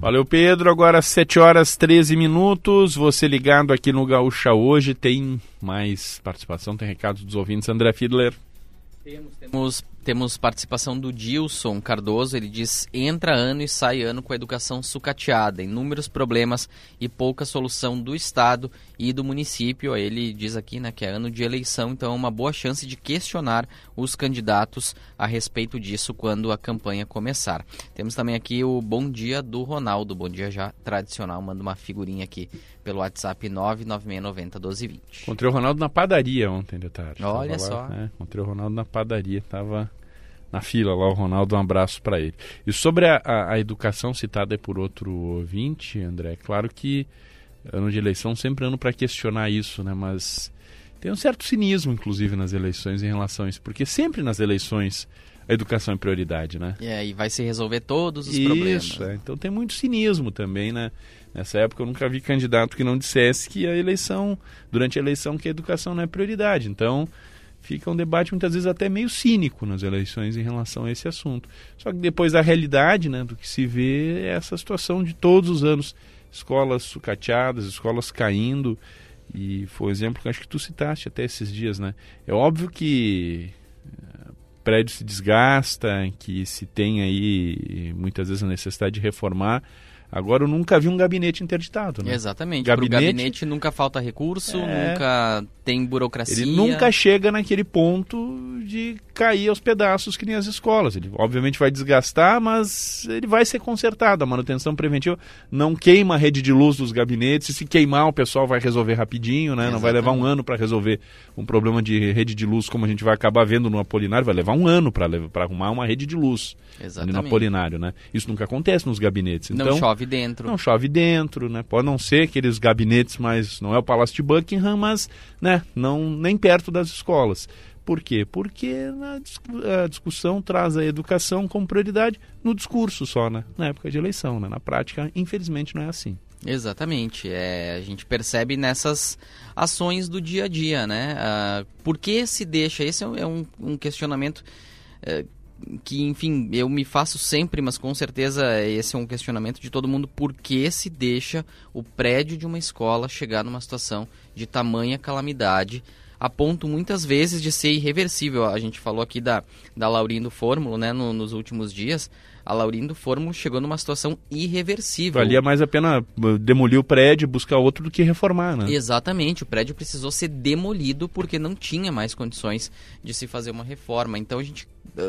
S2: Valeu, Pedro. Agora 7 horas 13 minutos. Você ligado aqui no Gaúcha hoje. Tem mais participação, tem recados dos ouvintes. André Fiedler.
S3: Temos, temos temos participação do Dilson Cardoso, ele diz: entra ano e sai ano com a educação sucateada, inúmeros problemas e pouca solução do Estado e do município. Ele diz aqui né, que é ano de eleição, então é uma boa chance de questionar os candidatos a respeito disso quando a campanha começar. Temos também aqui o bom dia do Ronaldo, bom dia já tradicional, manda uma figurinha aqui pelo WhatsApp 996901220.
S2: Encontrei o Ronaldo na padaria ontem de tarde.
S3: Olha lá, só.
S2: Né? Encontrei o Ronaldo na padaria, tava na fila lá, o Ronaldo, um abraço para ele. E sobre a, a, a, educação citada por outro ouvinte, André, é claro que ano de eleição sempre ano para questionar isso, né? Mas tem um certo cinismo, inclusive, nas eleições em relação a isso, porque sempre nas eleições a educação é prioridade, né?
S3: É, e vai se resolver todos os
S2: isso,
S3: problemas.
S2: Isso, é. então tem muito cinismo também, né? Nessa época eu nunca vi candidato que não dissesse que a eleição, durante a eleição, que a educação não é prioridade. Então, fica um debate muitas vezes até meio cínico nas eleições em relação a esse assunto. Só que depois da realidade, né, do que se vê, é essa situação de todos os anos. Escolas sucateadas, escolas caindo. E foi um exemplo que acho que tu citaste até esses dias, né? É óbvio que eh, prédio se desgasta, que se tem aí muitas vezes a necessidade de reformar, Agora eu nunca vi um gabinete interditado, né?
S3: Exatamente.
S2: Gabinete,
S3: Pro gabinete nunca falta recurso,
S2: É.
S3: nunca tem burocracia.
S2: Ele nunca chega naquele ponto de cair aos pedaços que nem as escolas. Ele obviamente vai desgastar, mas ele vai ser consertado. A manutenção preventiva não queima a rede de luz dos gabinetes. E se queimar, o pessoal vai resolver rapidinho, né? Não vai levar um ano para resolver um problema de rede de luz, como a gente vai acabar vendo no Apolinário. Vai levar um ano para arrumar uma rede de luz ali no
S3: Exatamente.
S2: Apolinário, né? Isso nunca acontece nos gabinetes.
S3: Não
S2: Então,
S3: chove dentro.
S2: não chove dentro, né? Pode não ser aqueles gabinetes, mas não é o Palácio de Buckingham, mas né, não nem perto das escolas. Por quê? Porque a discussão traz a educação como prioridade no discurso só, né? Na época de eleição, né? Na prática, infelizmente, não é assim.
S3: Exatamente. É, a gente percebe nessas ações do dia a dia, né? Ah, por que se deixa? Esse é um, é um- um questionamento é, que, enfim, eu me faço sempre, mas com certeza esse é um questionamento de todo mundo. Por que se deixa o prédio de uma escola chegar numa situação de tamanha calamidade? A ponto muitas vezes de ser irreversível. A gente falou aqui da, da Laurindo Fórmulo, né, no- nos últimos dias. A Laurindo Fórmulo chegou numa situação irreversível.
S2: Valia mais a pena uh, demolir o prédio, buscar outro do que reformar, né?
S3: Exatamente, o prédio precisou ser demolido porque não tinha mais condições de se fazer uma reforma. Então a gente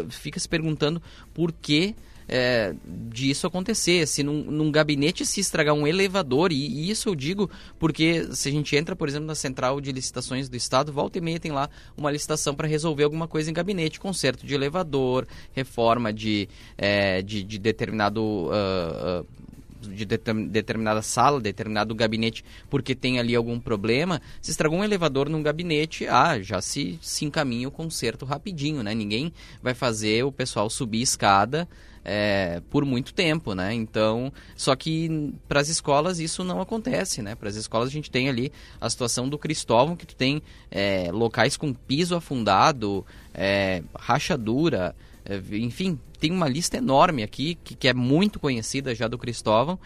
S3: fica se perguntando por que eh, disso acontecer. Se num, num gabinete se estragar um elevador, e, e isso eu digo porque se a gente entra, por exemplo, na central de licitações do estado, volta e meia tem lá uma licitação para resolver alguma coisa em gabinete, conserto de elevador, reforma de, eh, de, de determinado. ah, ah, de determin- determinada sala, determinado gabinete, porque tem ali algum problema, se estragou um elevador num gabinete, ah, já se, se encaminha o conserto rapidinho, né? Ninguém vai fazer o pessoal subir escada é, por muito tempo, né? Então, só que para as escolas isso não acontece, né? Para as escolas a gente tem ali a situação do Cristóvão, que tu tem é, locais com piso afundado, é, rachadura, é, enfim, tem uma lista enorme aqui que, que é muito conhecida já do Cristóvão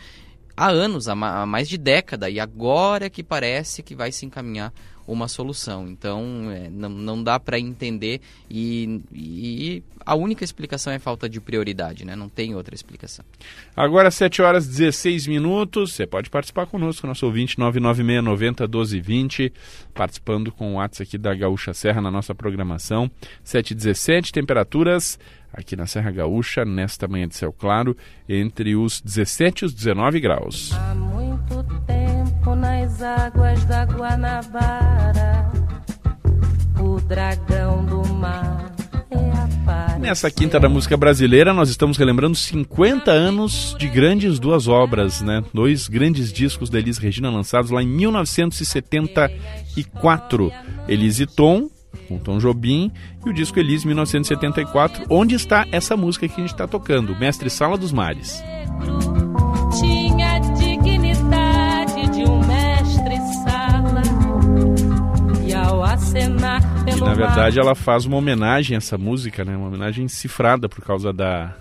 S3: há anos, há, ma- há mais de década, e agora é que parece que vai se encaminhar uma solução. Então, é, não, não dá para entender e, e a única explicação é falta de prioridade, né? Não tem outra explicação.
S2: Agora, 7 horas e 16 minutos. Você pode participar conosco, nosso ouvinte 996901220, participando com o WhatsApp aqui da Gaúcha Serra na nossa programação. 7 e 17, temperaturas aqui na Serra Gaúcha, nesta manhã de céu claro, entre os 17 e os 19 graus.
S5: Há muito tempo nas águas da Guanabara, o dragão do mar é
S2: Nessa quinta da música brasileira, nós estamos relembrando 50 anos de grandes duas obras, né? Dois grandes discos da Elis Regina lançados lá em 1974. Elis e Tom, com Tom Jobim, e o disco Elis 1974, onde está essa música que a gente está tocando, Mestre Sala dos Mares.
S5: E
S2: na verdade ela faz uma homenagem a essa música, né? Uma homenagem cifrada por causa da,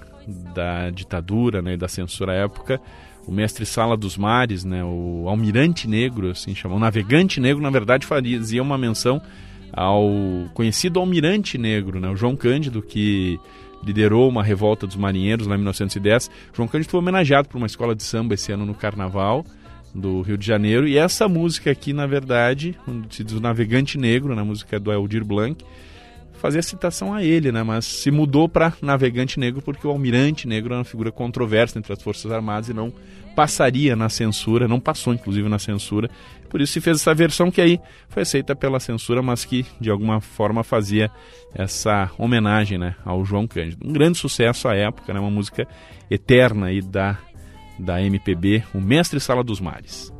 S2: da ditadura, né? E da censura à época. O mestre Sala dos Mares, né? O almirante negro, assim chamam. O navegante negro, na verdade, fazia uma menção ao conhecido almirante negro, né? O João Cândido, que liderou uma revolta dos marinheiros lá em 1910. João Cândido foi homenageado por uma escola de samba esse ano no Carnaval do Rio de Janeiro. E essa música aqui, na verdade, se diz o Navegante Negro, na música do Aldir Blanc, fazia citação a ele, né? Mas se mudou para Navegante Negro porque o Almirante Negro era uma figura controversa entre as Forças Armadas e não passaria na censura, não passou inclusive na censura. Por isso se fez essa versão que aí foi aceita pela censura, mas que de alguma forma fazia essa homenagem, né, ao João Cândido. Um grande sucesso à época, né? Uma música eterna aí da da MPB, o Mestre Sala dos Mares.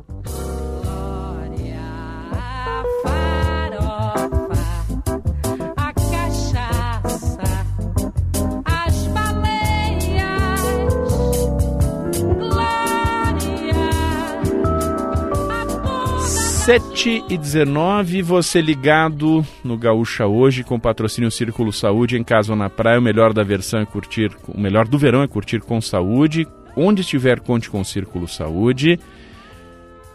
S2: 7 e 19, você ligado no Gaúcha hoje com o patrocínio Círculo Saúde em casa ou na praia. O melhor da versão é curtir, o melhor do verão é curtir com saúde. Onde estiver, conte com o Círculo Saúde.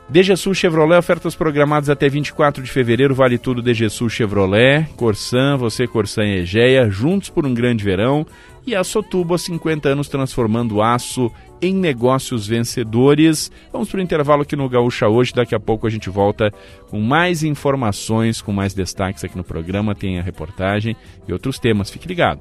S2: DGSul Chevrolet, ofertas programadas até 24 de fevereiro, vale tudo DGSul Chevrolet, Corsan, você Corsan e Egeia, juntos por um grande verão. E a Sotubo há 50 anos transformando aço em negócios vencedores. Vamos para o intervalo aqui no Gaúcha hoje. Daqui a pouco a gente volta com mais informações, com mais destaques aqui no programa. Tem a reportagem e outros temas. Fique ligado.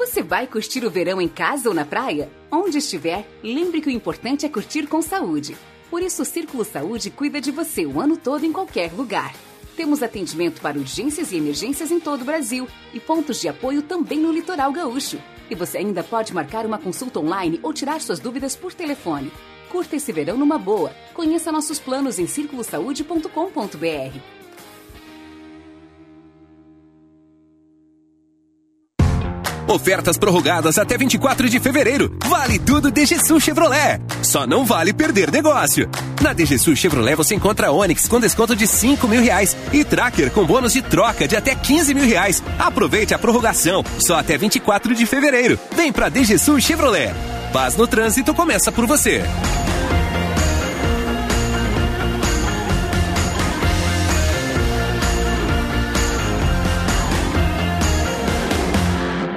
S10: Você vai curtir o verão em casa ou na praia? Onde estiver, lembre que o importante é curtir com saúde. Por isso, o Círculo Saúde cuida de você o ano todo em qualquer lugar. Temos atendimento para urgências e emergências em todo o Brasil e pontos de apoio também no litoral gaúcho. E você ainda pode marcar uma consulta online ou tirar suas dúvidas por telefone. Curta esse verão numa boa. Conheça nossos planos em circulosaude.com.br.
S11: Ofertas prorrogadas até 24 de fevereiro. Vale tudo DGSU Chevrolet. Só não vale perder negócio. Na DGSU Chevrolet você encontra Onix com desconto de 5 mil reais e Tracker com bônus de troca de até 15 mil reais. Aproveite a prorrogação. Só até 24 de fevereiro. Vem pra DGSU Chevrolet. Paz no trânsito começa por você.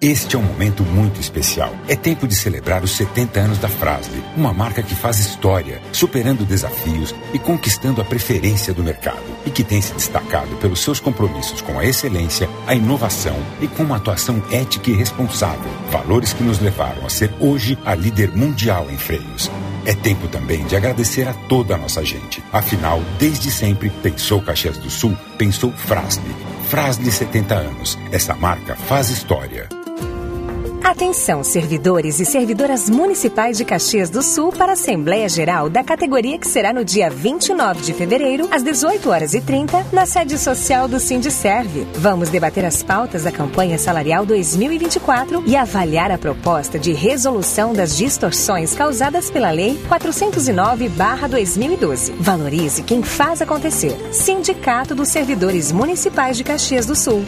S8: Este é um momento muito especial. É tempo de celebrar os 70 anos da Frasle, uma marca que faz história, superando desafios e conquistando a preferência do mercado, e que tem se destacado pelos seus compromissos com a excelência, a inovação e com uma atuação ética e responsável, valores que nos levaram a ser hoje a líder mundial em freios. É tempo também de agradecer a toda a nossa gente. Afinal, desde sempre, pensou Caxias do Sul, pensou Frasle. Frasle 70 anos. Essa marca faz história.
S12: Atenção, servidores e servidoras municipais de Caxias do Sul para a Assembleia Geral da categoria que será no dia 29 de fevereiro, às 18 horas e 30, na sede social do Sindicerve. Vamos debater as pautas da campanha salarial 2024 e avaliar a proposta de resolução das distorções causadas pela Lei 409/2012. Valorize quem faz acontecer. Sindicato dos Servidores Municipais de Caxias do Sul.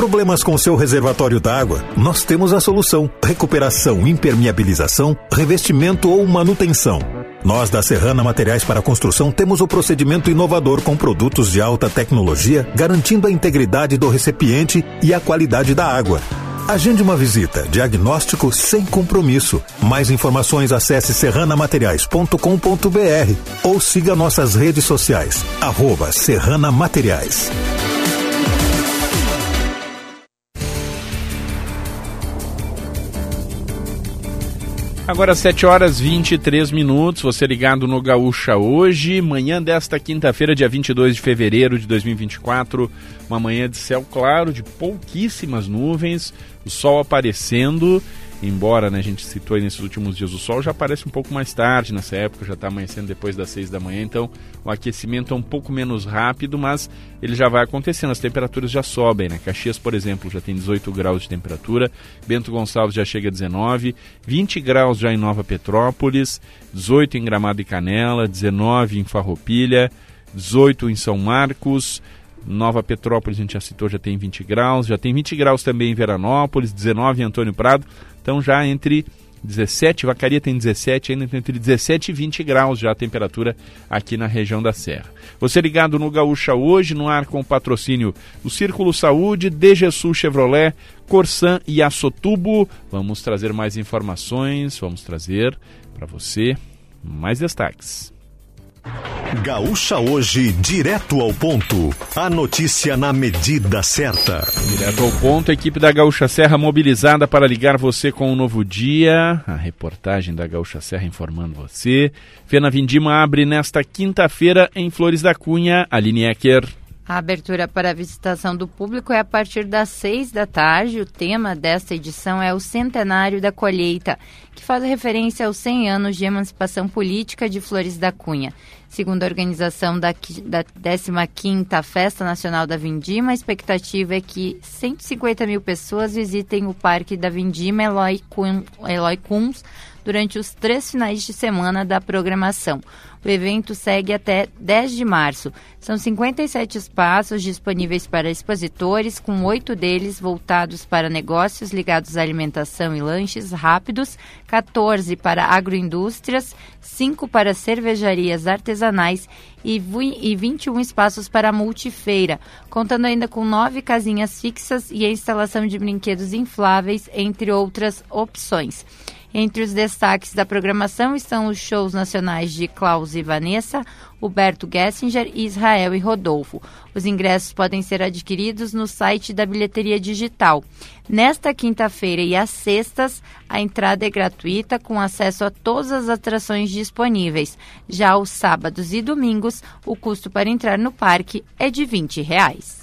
S1: Problemas com seu reservatório d'água? Nós temos a solução: recuperação, impermeabilização, revestimento ou manutenção. Nós da Serrana Materiais para Construção temos o procedimento inovador com produtos de alta tecnologia, garantindo a integridade do recipiente e a qualidade da água. Agende uma visita. Diagnóstico sem compromisso. Mais informações acesse serranamateriais.com.br ou siga nossas redes sociais. Arroba Serrana Materiais.
S2: Agora 7 horas 23 minutos, você ligado no Gaúcha hoje, manhã desta quinta-feira, dia 22 de fevereiro de 2024, uma manhã de céu claro, de pouquíssimas nuvens, o sol aparecendo embora né, a gente citou aí nesses últimos dias o sol já aparece um pouco mais tarde nessa época, já está amanhecendo depois das 6 da manhã, então o aquecimento é um pouco menos rápido, mas ele já vai acontecendo, as temperaturas já sobem, né? Caxias, por exemplo, já tem 18 graus de temperatura, Bento Gonçalves já chega a 19, 20 graus já em Nova Petrópolis, 18 em Gramado e Canela, 19 em Farroupilha, 18 em São Marcos, Nova Petrópolis, a gente já citou, já tem 20 graus, já tem 20 graus também em Veranópolis, 19 em Antônio Prado, então já entre 17, Vacaria tem 17, ainda entre 17 e 20 graus já a temperatura aqui na região da Serra. Você ligado no Gaúcha hoje, no ar com o patrocínio do Círculo Saúde, DGSul Chevrolet, Corsan e Açotubo. Vamos trazer mais informações, vamos trazer para você mais destaques.
S1: Gaúcha hoje, direto ao ponto. A notícia na medida certa.
S2: Direto ao ponto, a equipe da Gaúcha Serra mobilizada para ligar você com um novo dia. A reportagem da Gaúcha Serra informando você. Fena Vindima abre nesta quinta-feira em Flores da Cunha. Aline Ecker.
S13: A abertura para a visitação do público é a partir das seis da tarde. O tema desta edição é o Centenário da Colheita, que faz referência aos 100 anos de emancipação política de Flores da Cunha. Segundo a organização da, da 15ª Festa Nacional da Vindima, a expectativa é que 150 mil pessoas visitem o Parque da Vindima Eloy, Eloy Kuns durante os três finais de semana da programação. O evento segue até 10 de março. São 57 espaços disponíveis para expositores, com oito deles voltados para negócios ligados à alimentação e lanches rápidos, 14 para agroindústrias, 5 para cervejarias artesanais e 21 espaços para multifeira, contando ainda com nove casinhas fixas e a instalação de brinquedos infláveis, entre outras opções. Entre os destaques da programação estão os shows nacionais de Klaus e Vanessa, Huberto Gessinger, Israel e Rodolfo. Os ingressos podem ser adquiridos no site da bilheteria digital. Nesta quinta-feira e às sextas, a entrada é gratuita com acesso a todas as atrações disponíveis. Já os sábados e domingos, o custo para entrar no parque é de 20 reais.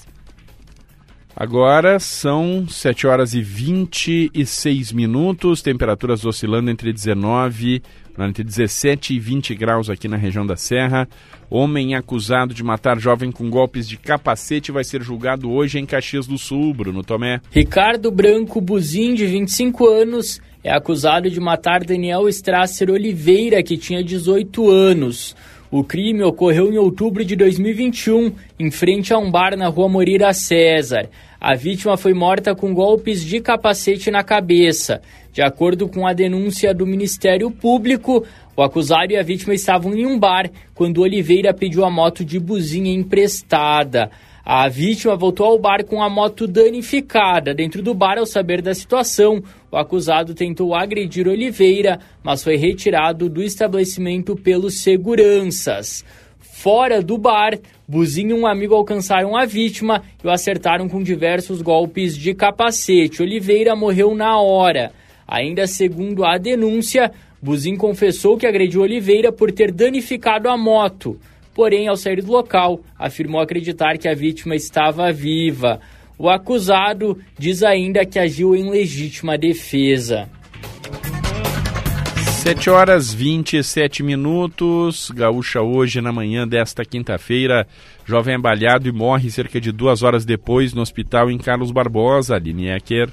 S2: Agora são 7 horas e 26 minutos, temperaturas oscilando entre 19, entre 17 e 20 graus aqui na região da Serra. Homem acusado de matar jovem com golpes de capacete vai ser julgado hoje em Caxias do Sul, Bruno Tomé.
S14: Ricardo Branco Buzin, de 25 anos, é acusado de matar Daniel Strasser Oliveira, que tinha 18 anos. O crime ocorreu em outubro de 2021, em frente a um bar na rua Moreira César. A vítima foi morta com golpes de capacete na cabeça. De acordo com a denúncia do Ministério Público, o acusado e a vítima estavam em um bar quando Oliveira pediu a moto de buzina emprestada. A vítima voltou ao bar com a moto danificada. Dentro do bar, ao saber da situação, o acusado tentou agredir Oliveira, mas foi retirado do estabelecimento pelos seguranças. Fora do bar, Buzinho e um amigo alcançaram a vítima e o acertaram com diversos golpes de capacete. Oliveira morreu na hora. Ainda segundo a denúncia, Buzinho confessou que agrediu Oliveira por ter danificado a moto. Porém, ao sair do local, afirmou acreditar que a vítima estava viva. O acusado diz ainda que agiu em legítima defesa.
S2: 7 horas 27 minutos. Gaúcha hoje, na manhã desta quinta-feira. Jovem baleado e morre cerca de duas horas depois no hospital em Carlos Barbosa, Aline Ecker.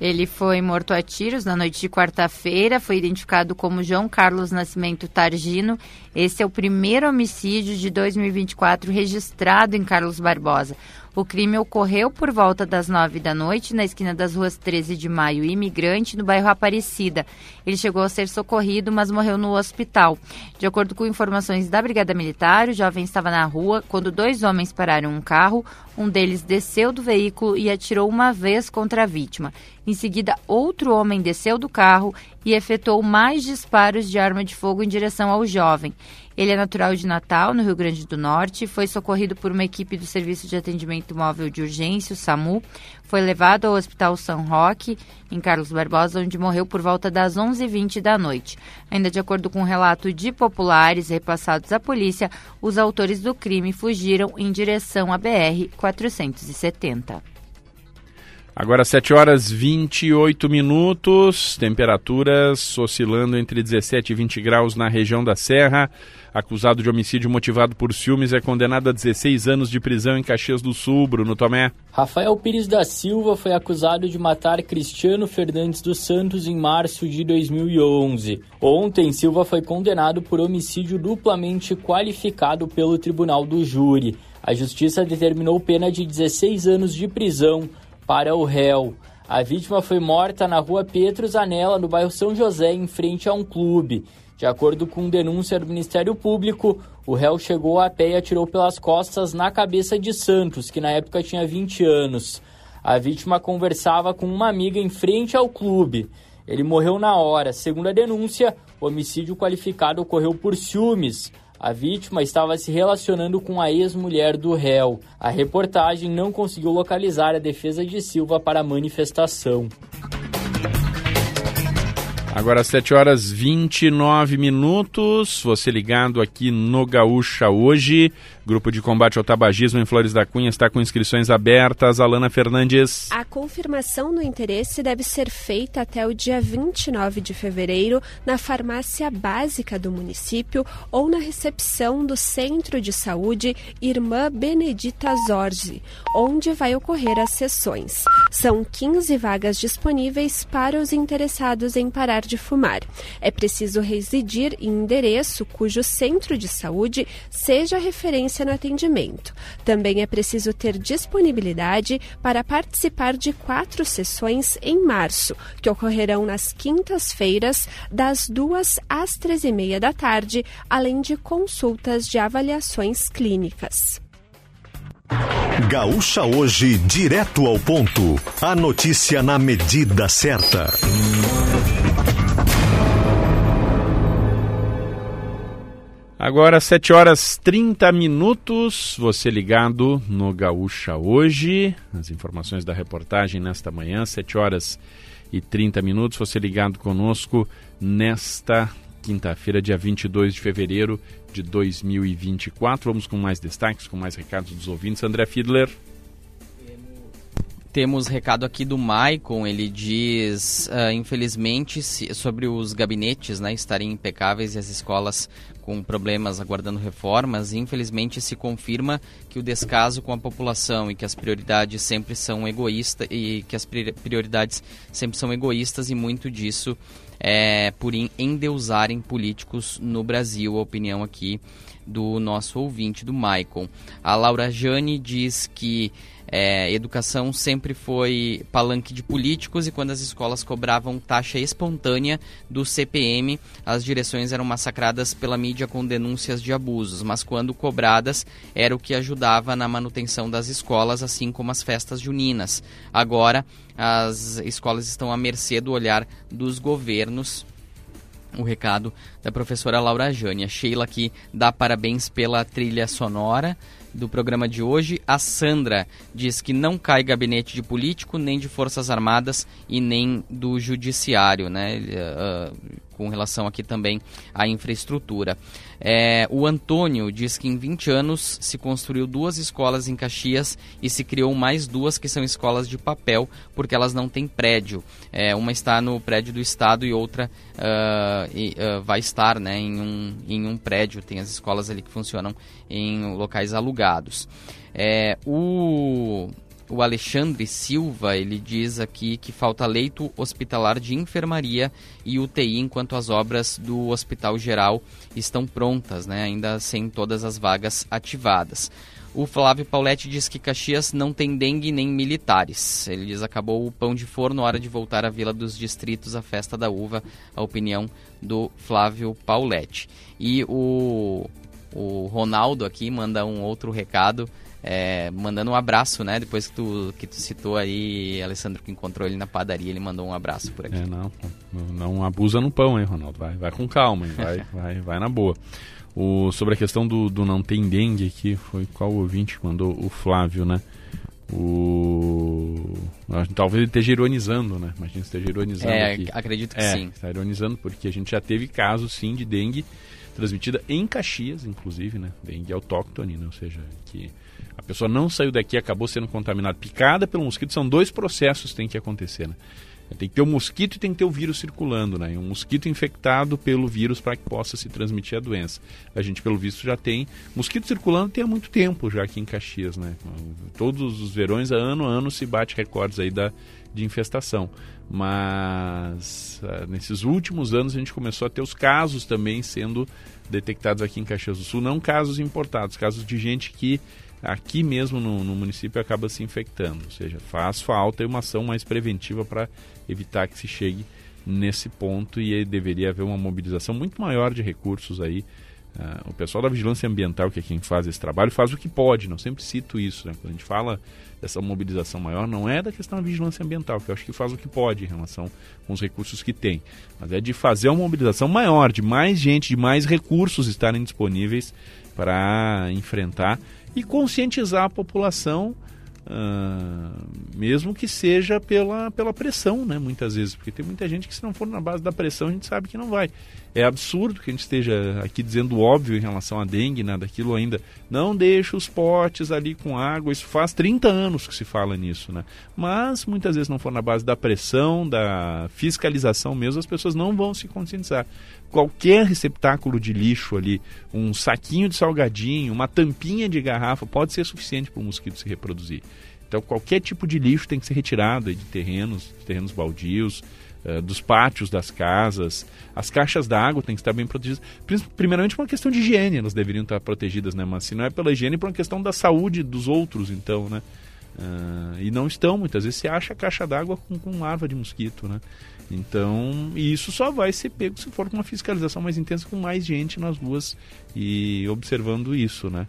S13: Ele foi morto a tiros na noite de quarta-feira, foi identificado como João Carlos Nascimento Targino. Esse é o primeiro homicídio de 2024 registrado em Carlos Barbosa. O crime ocorreu por volta das nove da noite na esquina das ruas 13 de Maio e Imigrante, no bairro Aparecida. Ele chegou a ser socorrido, mas morreu no hospital. De acordo com informações da Brigada Militar, o jovem estava na rua quando dois homens pararam um carro. Um deles desceu do veículo e atirou uma vez contra a vítima. Em seguida, outro homem desceu do carro e efetuou mais disparos de arma de fogo em direção ao jovem. Ele é natural de Natal, no Rio Grande do Norte, foi socorrido por uma equipe do Serviço de Atendimento Móvel de Urgência, o SAMU, foi levado ao Hospital São Roque, em Carlos Barbosa, onde morreu por volta das 11h20 da noite. Ainda de acordo com um relato de populares repassados à polícia, os autores do crime fugiram em direção à BR-470.
S2: Agora 7 horas 28 minutos, temperaturas oscilando entre 17 e 20 graus na região da Serra. Acusado de homicídio motivado por ciúmes é condenado a 16 anos de prisão em Caxias do Sul, Bruno Tomé.
S14: Rafael Pires da Silva foi acusado de matar Cristiano Fernandes dos Santos em março de 2011. Ontem, Silva foi condenado por homicídio duplamente qualificado pelo Tribunal do Júri. A justiça determinou pena de 16 anos de prisão para o réu. A vítima foi morta na rua Petro Zanella, no bairro São José, em frente a um clube. De acordo com denúncia do Ministério Público, o réu chegou a pé e atirou pelas costas na cabeça de Santos, que na época tinha 20 anos. A vítima conversava com uma amiga em frente ao clube. Ele morreu na hora. Segundo a denúncia, o homicídio qualificado ocorreu por ciúmes. A vítima estava se relacionando com a ex-mulher do réu. A reportagem não conseguiu localizar a defesa de Silva para a manifestação.
S2: Agora 7 horas 29 minutos. Você ligado aqui no Gaúcha hoje. Grupo de combate ao tabagismo em Flores da Cunha está com inscrições abertas. Alana Fernandes.
S15: A confirmação do interesse deve ser feita até o dia 29 de fevereiro na farmácia básica do município ou na recepção do Centro de Saúde Irmã Benedita Zorzi, onde vai ocorrer as sessões. São 15 vagas disponíveis para os interessados em parar de fumar. É preciso residir em endereço cujo centro de saúde seja referência no atendimento. Também é preciso ter disponibilidade para participar de quatro sessões em março, que ocorrerão nas quintas-feiras, das duas às três e meia da tarde, além de consultas de avaliações clínicas.
S1: Gaúcha hoje, direto ao ponto. A notícia na medida certa.
S2: Agora 7 horas 30 minutos, você ligado no Gaúcha hoje. As informações da reportagem nesta manhã, 7 horas e 30 minutos, você ligado conosco nesta quinta-feira, dia 22 de fevereiro de 2024. Vamos com mais destaques, com mais recados dos ouvintes. André Fiedler.
S3: Temos recado aqui do Maicon, ele diz, uh, infelizmente, se, sobre os gabinetes né, estarem impecáveis e as escolas com problemas aguardando reformas, infelizmente se confirma que o descaso com a população e que as prioridades sempre são egoístas e que as prioridades sempre são egoístas e muito disso é por endeusarem políticos no Brasil, a opinião aqui do nosso ouvinte, do Maicon. A Laura Jane diz que é, educação sempre foi palanque de políticos e quando as escolas cobravam taxa espontânea do CPM, as direções eram massacradas pela mídia com denúncias de abusos, mas quando cobradas era o que ajudava na manutenção das escolas, assim como as festas juninas. Agora, as escolas estão à mercê do olhar dos governos o recado da professora Laura Jane. A Sheila aqui dá parabéns pela trilha sonora do programa de hoje. A Sandra diz que não cai gabinete de político, nem de Forças Armadas e nem do Judiciário, né? Uh, com relação aqui também à infraestrutura. É, o Antônio diz que em 20 anos se construiu duas escolas em Caxias e se criou mais duas que são escolas de papel, porque elas não têm prédio. É, uma está no prédio do Estado e outra uh, e, uh, vai estar né, em, um, em um prédio. Tem as escolas ali que funcionam em locais alugados. É, o o Alexandre Silva, ele diz aqui que falta leito hospitalar de enfermaria e UTI enquanto as obras do Hospital Geral estão prontas, né, ainda sem todas as vagas ativadas. O Flávio Pauletti diz que Caxias não tem dengue nem militares. Ele diz acabou o pão de forno, hora de voltar à Vila dos Distritos, a festa da uva. A opinião do Flávio Pauletti. E o, o Ronaldo aqui manda um outro recado é, mandando um abraço, né? Depois que tu, que tu citou aí, Alessandro, que encontrou ele na padaria, ele mandou um abraço por aqui.
S2: É, não, não abusa no pão, hein, Ronaldo? Vai, vai com calma, hein? Vai, vai, vai na boa. O, sobre a questão do, do não tem dengue aqui, foi qual ouvinte que mandou? O Flávio, né? O... Talvez ele esteja ironizando, né? Imagina se esteja ironizando
S3: é,
S2: aqui.
S3: acredito que
S2: é,
S3: sim.
S2: Está ironizando porque a gente já teve casos, sim, de dengue transmitida em Caxias, inclusive, né? Dengue autóctone, né? Ou seja, que a pessoa não saiu daqui, acabou sendo contaminada, picada pelo mosquito. São dois processos que tem que acontecer, né? Tem que ter o mosquito e tem que ter o vírus circulando, né? um mosquito infectado pelo vírus para que possa se transmitir a doença. A gente, pelo visto, já tem mosquito circulando tem há muito tempo já aqui em Caxias, né? Todos os verões, ano a ano, se bate recordes aí da, de infestação. Mas uh, nesses últimos anos a gente começou a ter os casos também sendo detectados aqui em Caxias do Sul, não casos importados, casos de gente que aqui mesmo no, no município acaba se infectando. Ou seja, faz falta uma ação mais preventiva para evitar que se chegue nesse ponto e deveria haver uma mobilização muito maior de recursos aí. Uh, o pessoal da vigilância ambiental, que é quem faz esse trabalho, faz o que pode. Não sempre cito isso. Né? Quando a gente fala dessa mobilização maior, não é da questão da vigilância ambiental, que eu acho que faz o que pode em relação com os recursos que tem, mas é de fazer uma mobilização maior, de mais gente, de mais recursos estarem disponíveis para enfrentar e conscientizar a população Uh, mesmo que seja pela, pela pressão, né, muitas vezes, porque tem muita gente que se não for na base da pressão a gente sabe que não vai. É absurdo que a gente esteja aqui dizendo óbvio em relação à dengue, nada daquilo ainda. Não deixe os potes ali com água, isso faz 30 anos que se fala nisso, né? Mas muitas vezes não for na base da pressão, da fiscalização mesmo, as pessoas não vão se conscientizar qualquer receptáculo de lixo ali, um saquinho de salgadinho, uma tampinha de garrafa, pode ser suficiente para o mosquito se reproduzir. Então, qualquer tipo de lixo tem que ser retirado de terrenos, de terrenos baldios, uh, dos pátios das casas. As caixas d'água têm que estar bem protegidas. Primeiramente, por uma questão de higiene, elas deveriam estar protegidas, né? Mas se não é pela higiene, por uma questão da saúde dos outros, então, né? Uh, e não estão, muitas vezes se acha a caixa d'água com, com larva de mosquito, né? Então, isso só vai ser pego se for com uma fiscalização mais intensa, com mais gente nas ruas e observando isso, né?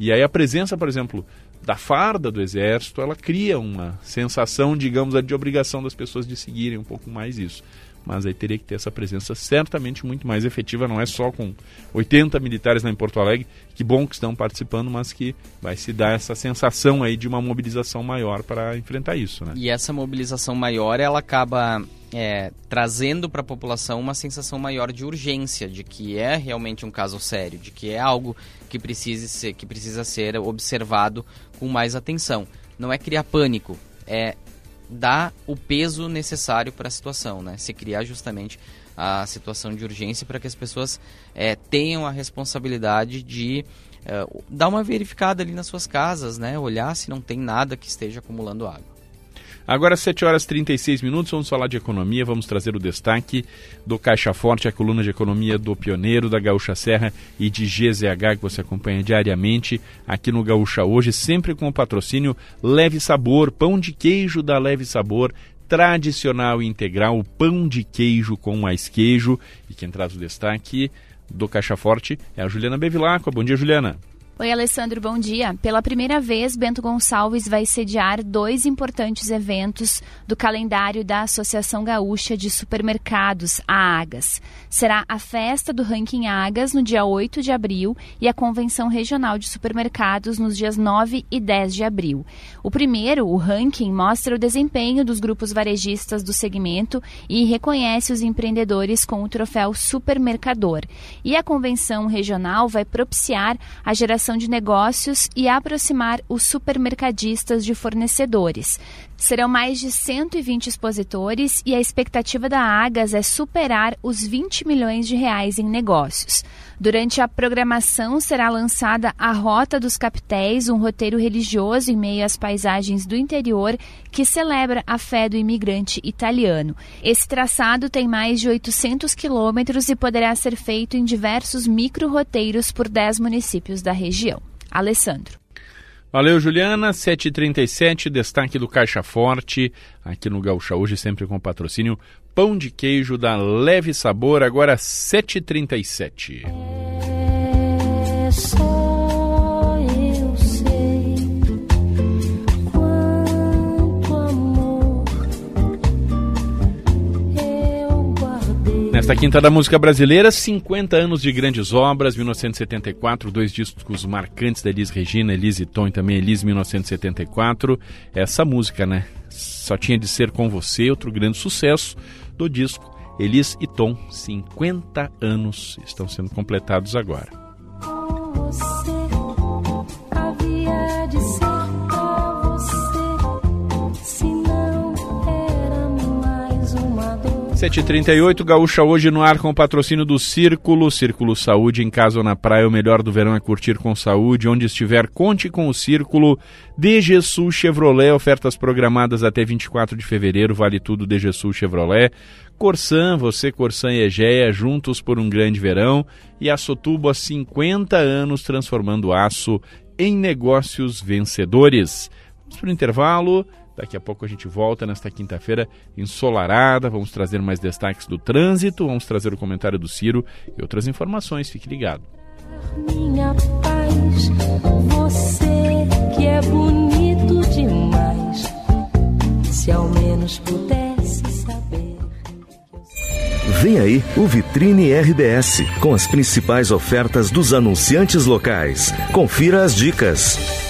S2: E aí a presença, por exemplo, da farda do exército, ela cria uma sensação, digamos, de obrigação das pessoas de seguirem um pouco mais isso mas aí teria que ter essa presença certamente muito mais efetiva, não é só com 80 militares lá em Porto Alegre, que bom que estão participando, mas que vai se dar essa sensação aí de uma mobilização maior para enfrentar isso, né?
S3: E essa mobilização maior, ela acaba é, trazendo para a população uma sensação maior de urgência, de que é realmente um caso sério, de que é algo que precisa ser, que precisa ser observado com mais atenção. Não é criar pânico, é dar o peso necessário para a situação, né? Se criar justamente a situação de urgência para que as pessoas é, tenham a responsabilidade de é, dar uma verificada ali nas suas casas, né? Olhar se não tem nada que esteja acumulando água.
S2: Agora, 7 horas e 36 minutos, vamos falar de economia, vamos trazer o destaque do Caixa Forte, a coluna de economia do Pioneiro, da Gaúcha Serra e de GZH, que você acompanha diariamente aqui no Gaúcha Hoje, sempre com o patrocínio Leve Sabor, pão de queijo da Leve Sabor, tradicional integral, pão de queijo com mais queijo. E quem traz o destaque do Caixa Forte é a Juliana Bevilacqua. Bom dia, Juliana.
S16: Oi, Alessandro, bom dia. Pela primeira vez, Bento Gonçalves vai sediar dois importantes eventos do calendário da Associação Gaúcha de Supermercados, a Agas. Será a festa do Ranking Agas no dia 8 de abril e a Convenção Regional de Supermercados nos dias 9 e 10 de abril. O primeiro, o ranking, mostra o desempenho dos grupos varejistas do segmento e reconhece os empreendedores com o troféu Supermercador. E a Convenção Regional vai propiciar a geração de negócios e aproximar os supermercadistas de fornecedores. Serão mais de 120 expositores e a expectativa da Agas é superar os 20 milhões de reais em negócios. Durante a programação será lançada a Rota dos Capitéis, um roteiro religioso em meio às paisagens do interior que celebra a fé do imigrante italiano. Esse traçado tem mais de 800 quilômetros e poderá ser feito em diversos micro-roteiros por 10 municípios da região. Alessandro.
S2: Valeu, Juliana. 7h37, destaque do Caixa Forte, aqui no Gaúcha Hoje, sempre com patrocínio. Pão de queijo da Leve Sabor, agora 7h37. Nesta quinta da música brasileira, 50 anos de grandes obras, 1974, dois discos marcantes da Elis Regina, Elis e Tom e também Elis 1974. Essa música, né? Só tinha de ser com você, outro grande sucesso do disco Elis e Tom, 50 anos estão sendo completados agora. 7h38, Gaúcha hoje no ar com o patrocínio do Círculo, Círculo Saúde em casa ou na praia, o melhor do verão é curtir com saúde, onde estiver, conte com o Círculo, DG Sul Chevrolet, ofertas programadas até 24 de fevereiro, vale tudo DG Sul Chevrolet, Corsan, você, Corsan e Egea, juntos por um grande verão, e a Sotubo há 50 anos transformando aço em negócios vencedores. Vamos para o intervalo, Daqui a pouco a gente volta nesta quinta-feira ensolarada. Vamos trazer mais destaques do trânsito, vamos trazer o comentário do Ciro e outras informações. Fique ligado.
S5: Minha paz, você que é bonito demais. Se ao menos pudesse saber.
S17: Vem aí o Vitrine RBS, com as principais ofertas dos anunciantes locais. Confira as dicas.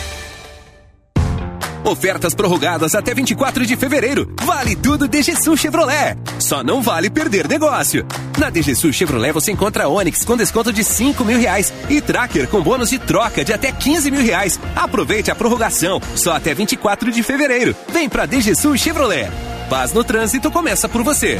S11: Ofertas prorrogadas até 24 de fevereiro. Vale tudo DGSU Chevrolet. Só não vale perder negócio. Na DGSU Chevrolet você encontra Onix com desconto de 5 mil reais e Tracker com bônus de troca de até 15 mil reais. Aproveite a prorrogação. Só até 24 de fevereiro. Vem pra DGSU Chevrolet. Paz no trânsito começa por você.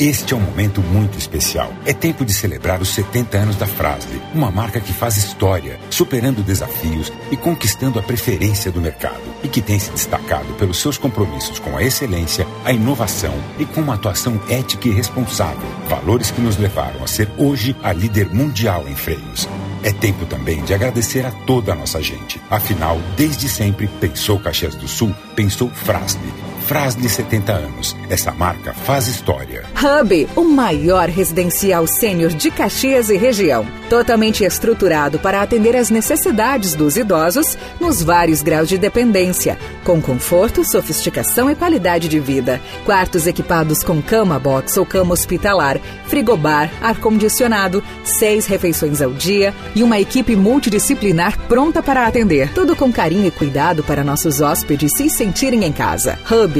S8: Este é um momento muito especial. É tempo de celebrar os 70 anos da Frasle, uma marca que faz história, superando desafios e conquistando a preferência do mercado e que tem se destacado pelos seus compromissos com a excelência, a inovação e com uma atuação ética e responsável, valores que nos levaram a ser hoje a líder mundial em freios. É tempo também de agradecer a toda a nossa gente. Afinal, desde sempre, pensou Caxias do Sul, pensou Frasle. Frasle 70 anos. Essa marca faz história.
S18: Hub, o maior residencial sênior de Caxias e região. Totalmente estruturado para atender às necessidades dos idosos nos vários graus de dependência, com conforto, sofisticação e qualidade de vida. Quartos equipados com cama box ou cama hospitalar, frigobar, ar-condicionado, seis refeições ao dia e uma equipe multidisciplinar pronta para atender. Tudo com carinho e cuidado para nossos hóspedes se sentirem em casa. Hub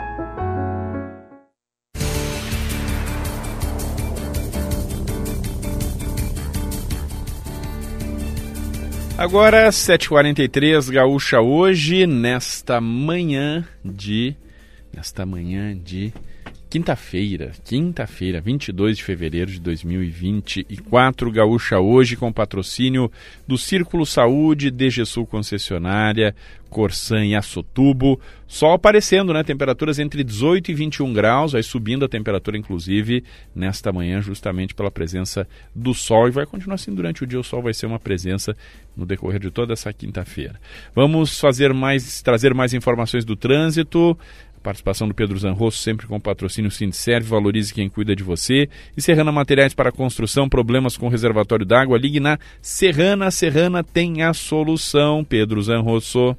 S2: Agora, 7h43, Gaúcha hoje, nesta manhã de. Nesta manhã de Quinta-feira, quinta-feira, 22 de fevereiro de 2024, Gaúcha hoje com patrocínio do Círculo Saúde, DGSul Concessionária, Corsan e Açotubo. Sol aparecendo, né? Temperaturas entre 18 e 21 graus, vai subindo a temperatura, inclusive, nesta manhã, justamente pela presença do sol. E vai continuar assim durante o dia. O sol vai ser uma presença no decorrer de toda essa quinta-feira. Vamos fazer mais, trazer mais informações do trânsito. Participação do Pedro Zanrosso, sempre com patrocínio Sindserve, valorize quem cuida de você. E Serrana Materiais para Construção, problemas com reservatório d'água, ligue na Serrana. Serrana tem a solução. Pedro Zanrosso.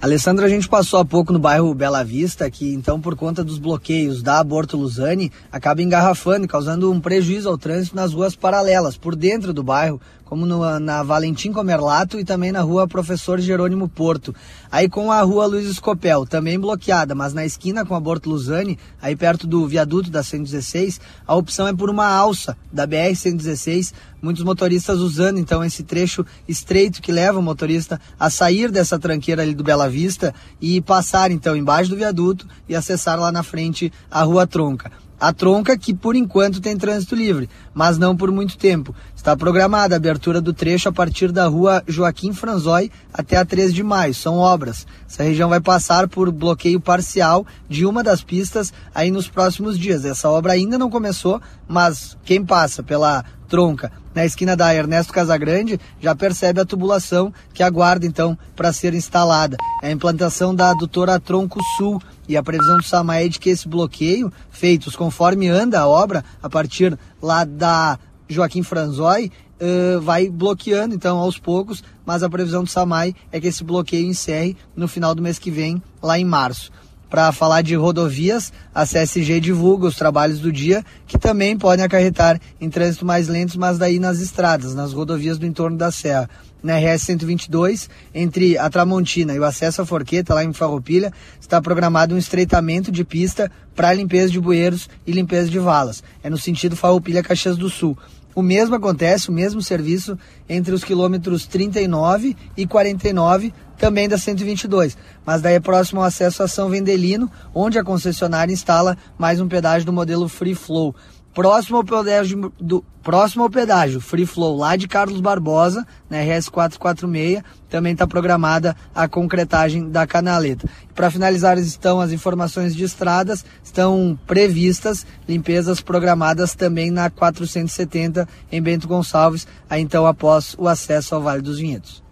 S4: Alessandra, a gente passou há pouco no bairro Bela Vista, que então, por conta dos bloqueios da Aborto Luzani, acaba engarrafando e causando um prejuízo ao trânsito nas ruas paralelas, por dentro do bairro, como no, na Valentim Comerlato e também na rua Professor Jerônimo Porto. Aí com a rua Luiz Escopel, também bloqueada, mas na esquina com a Borto Luzani, aí perto do viaduto da 116, a opção é por uma alça da BR-116, muitos motoristas usando então esse trecho estreito que leva o motorista a sair dessa tranqueira ali do Bela Vista e passar então embaixo do viaduto e acessar lá na frente a Rua Tronca. A tronca que por enquanto tem trânsito livre, mas não por muito tempo. Está programada a abertura do trecho a partir da rua Joaquim Franzói até a 3 de maio. São obras. Essa região vai passar por bloqueio parcial de uma das pistas aí nos próximos dias. Essa obra ainda não começou, mas quem passa pela tronca na esquina da Ernesto Casagrande já percebe a tubulação que aguarda então para ser instalada. É a implantação da adutora Tronco Sul e a previsão do SAMA é de que esse bloqueio, feitos conforme anda a obra, a partir lá da Joaquim Franzói, uh, vai bloqueando então aos poucos, mas a previsão do SAMAI é que esse bloqueio encerre no final do mês que vem, lá em março. Para falar de rodovias, a CSG divulga os trabalhos do dia, que também podem acarretar em trânsito mais lentos, mas daí nas estradas, nas rodovias do entorno da Serra na RS 122, entre a Tramontina e o acesso à Forqueta, lá em Farroupilha, está programado um estreitamento de pista para limpeza de bueiros e limpeza de valas. É no sentido Farroupilha-Caxias do Sul. O mesmo acontece, o mesmo serviço entre os quilômetros 39 e 49, também da 122. Mas daí é próximo ao acesso a São Vendelino, onde a concessionária instala mais um pedágio do modelo Free Flow. Próximo ao pedágio, do, próximo ao pedágio Free Flow lá de Carlos Barbosa, na RS 446, também está programada a concretagem da canaleta. Para finalizar, estão as informações de estradas, estão previstas limpezas programadas também na 470 em Bento Gonçalves, aí então após o acesso ao Vale dos Vinhedos.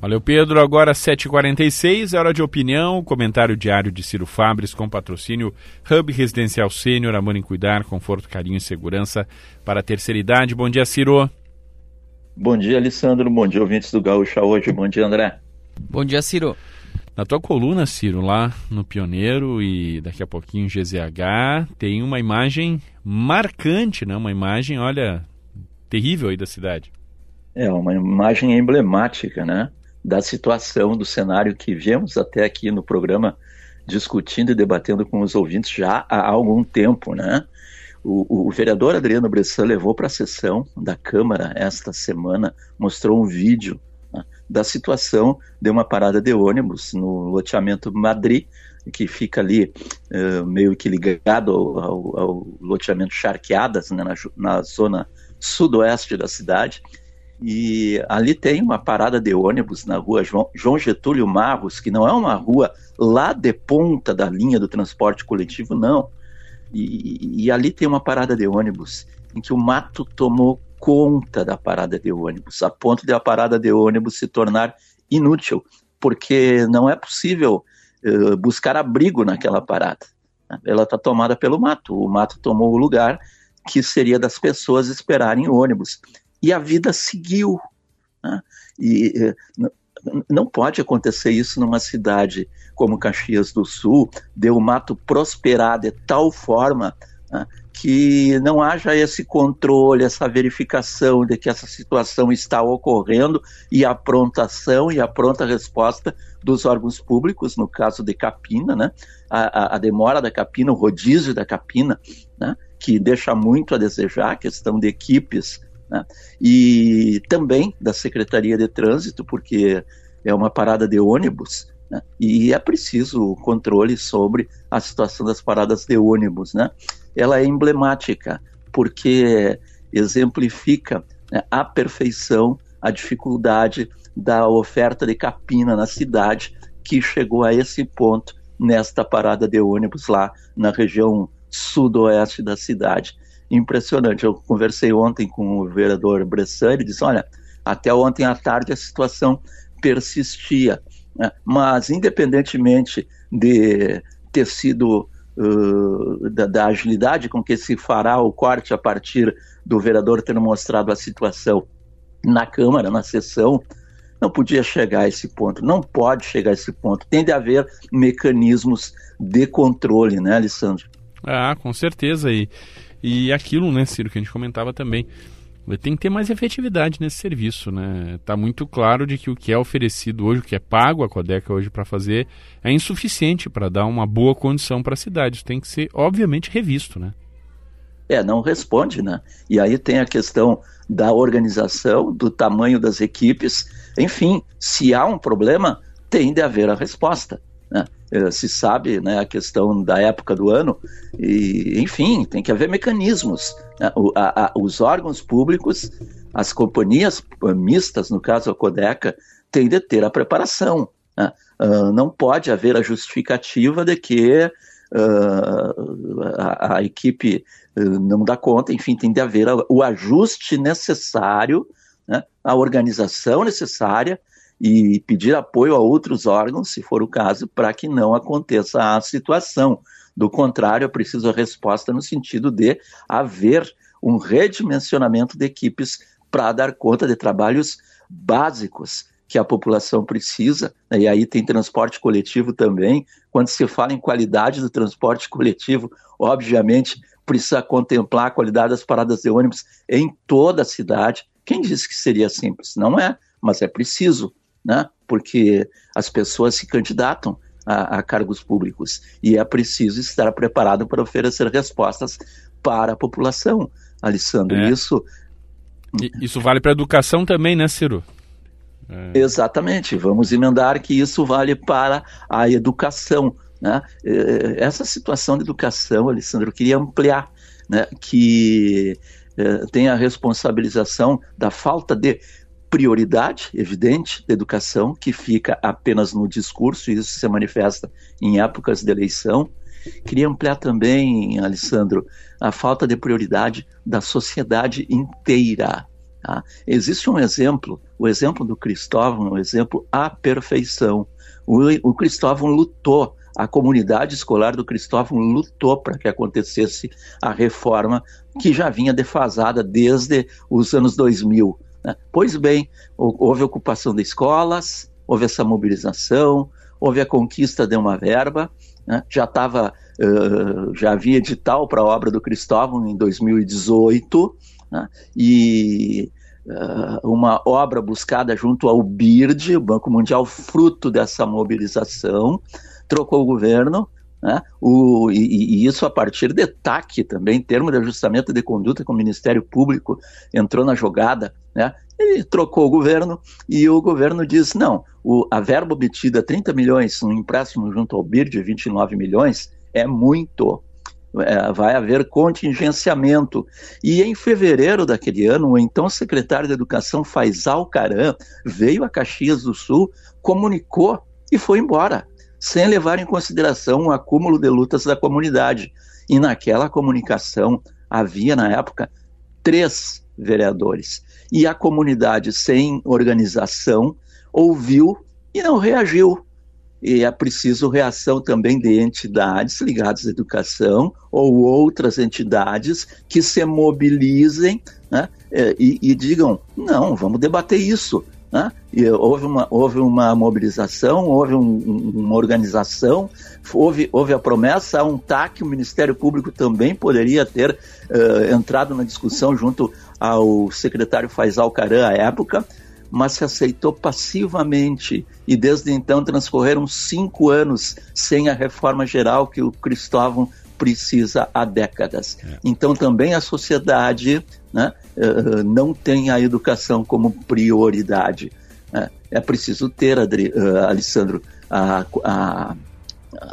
S2: Valeu, Pedro. Agora 7h46, é hora de opinião. Comentário diário de Ciro Fabres com patrocínio Hub Residencial Sênior, Amor em Cuidar, conforto, carinho e segurança para a terceira idade. Bom dia, Ciro.
S19: Bom dia, Alessandro. Bom dia, ouvintes do Gaúcha hoje. Bom dia, André.
S3: Bom dia, Ciro.
S2: Na tua coluna, Ciro, lá no Pioneiro e daqui a pouquinho GZH, tem uma imagem marcante, né? Uma imagem, olha, terrível aí da cidade.
S19: É, uma imagem emblemática, né? Da situação, do cenário que vemos até aqui no programa discutindo e debatendo com os ouvintes já há algum tempo, né? O, o vereador Adriano Bressan levou para a sessão da Câmara esta semana, mostrou um vídeo né, da situação de uma parada de ônibus no loteamento Madrid, que fica ali uh, meio que ligado ao, ao, ao loteamento Charqueadas, né, na, na zona sudoeste da cidade, e ali tem uma parada de ônibus na rua João Getúlio Marros, que não é uma rua lá de ponta da linha do transporte coletivo, não. E, e ali tem uma parada de ônibus em que o mato tomou conta da parada de ônibus, a ponto de a parada de ônibus se tornar inútil, porque não é possível uh, buscar abrigo naquela parada. Ela está tomada pelo mato. O mato tomou o lugar que seria das pessoas esperarem ônibus e a vida seguiu. Né? E eh, não pode acontecer isso numa cidade como Caxias do Sul, de o mato prosperar de tal forma né, que não haja esse controle, essa verificação de que essa situação está ocorrendo e a prontação e a pronta resposta dos órgãos públicos, no caso de Capina, né, a, a demora da Capina, o rodízio da Capina, né, que deixa muito a desejar, a questão de equipes né? E também da Secretaria de Trânsito, porque é uma parada de ônibus Né? E é preciso controle sobre a situação das paradas de ônibus. Né? Ela é emblemática, porque exemplifica né, a perfeição, a dificuldade da oferta de capina na cidade, que chegou a esse ponto nesta parada de ônibus lá na região sudoeste da cidade. Impressionante. Eu conversei ontem com o vereador Bressani e disse: olha, até ontem à tarde a situação persistia. Né? Mas, independentemente de ter sido uh, da, da, agilidade com que se fará o corte a partir do vereador ter mostrado a situação na Câmara, na sessão, não podia chegar a esse ponto, não pode chegar a esse ponto. Tem de haver mecanismos de controle, né, Alessandro?
S2: Ah, com certeza. E, e aquilo, né, Ciro, que a gente comentava também tem que ter mais efetividade nesse serviço, né? Tá muito claro de que o que é oferecido hoje, o que é pago a Codeca hoje para fazer, é insuficiente para dar uma boa condição para a cidade. Isso tem que ser, obviamente, revisto, né?
S19: É, não responde, né? E aí tem a questão da organização, do tamanho das equipes. Enfim, se há um problema, tem de haver a resposta. Né? Eh, se sabe né, a questão da época do ano, e, enfim, tem que haver mecanismos. Né? O, a, a, os órgãos públicos, as companhias mistas, no caso a Codeca, têm de ter a preparação. Né? Uh, não pode haver a justificativa de que uh, a, a, equipe uh, não dá conta, enfim, tem de haver o ajuste necessário, né? a organização necessária e pedir apoio a outros órgãos, se for o caso, para que não aconteça a situação. Do contrário, é preciso a resposta no sentido de haver um redimensionamento de equipes para dar conta de trabalhos básicos que a população precisa, né? e aí tem transporte coletivo também. Quando se fala em qualidade do transporte coletivo, obviamente precisa contemplar a qualidade das paradas de ônibus em toda a cidade. Quem disse que seria simples? Não é, mas é preciso né? porque as pessoas se candidatam a, a cargos públicos e é preciso estar preparado para oferecer respostas para a população, Alessandro. É. Isso
S2: isso vale para a educação também, né, Ciro?
S19: É. Exatamente. Vamos emendar que isso vale para a educação. Né? É, essa situação de educação, Alessandro, eu queria ampliar, né? que é, tem a responsabilização da falta de prioridade evidente da educação, que fica apenas no discurso, e isso se manifesta em épocas de eleição. Queria ampliar também, Alessandro, a falta de prioridade da sociedade inteira. Tá? Existe um exemplo, o exemplo do Cristóvão, um exemplo à perfeição. O, o Cristóvão lutou, a comunidade escolar do Cristóvão lutou para que acontecesse a reforma que já vinha defasada desde os anos 2000 né? Pois bem, houve ocupação de escolas, houve essa mobilização, houve a conquista de uma verba, né? já estava, uh, já havia edital para a obra do Cristóvão em 2018, né? e uh, uma obra buscada junto ao BIRD, o Banco Mundial, fruto dessa mobilização, trocou o governo, né? O, e, e, isso a partir de TAC também, termo de ajustamento de conduta com o Ministério Público entrou na jogada, né? Ele trocou o governo e o governo diz, não, o, a verba obtida, 30 milhões, um empréstimo junto ao BIR de 29 milhões, é muito. É, vai haver contingenciamento. E em fevereiro daquele ano, o então secretário de Educação, Faisal Caram, veio a Caxias do Sul, comunicou e foi embora sem levar em consideração o acúmulo de lutas da comunidade. E naquela comunicação havia, na época, três vereadores. E a comunidade, sem organização, ouviu e não reagiu. E é preciso reação também de entidades ligadas à educação ou outras entidades que se mobilizem né, e, e digam: não, vamos debater isso né? E houve, uma, houve uma mobilização, houve um, uma organização, houve, houve a promessa, há um TAC, o Ministério Público também poderia ter uh, entrado na discussão junto ao secretário Faisal Caran à época, mas se aceitou passivamente e desde então transcorreram cinco anos sem a reforma geral que o Cristóvão precisa há décadas. É. Então também a sociedade né, uh, não tem a educação como prioridade. Né? É preciso ter, Adri, uh, Alessandro, a, a,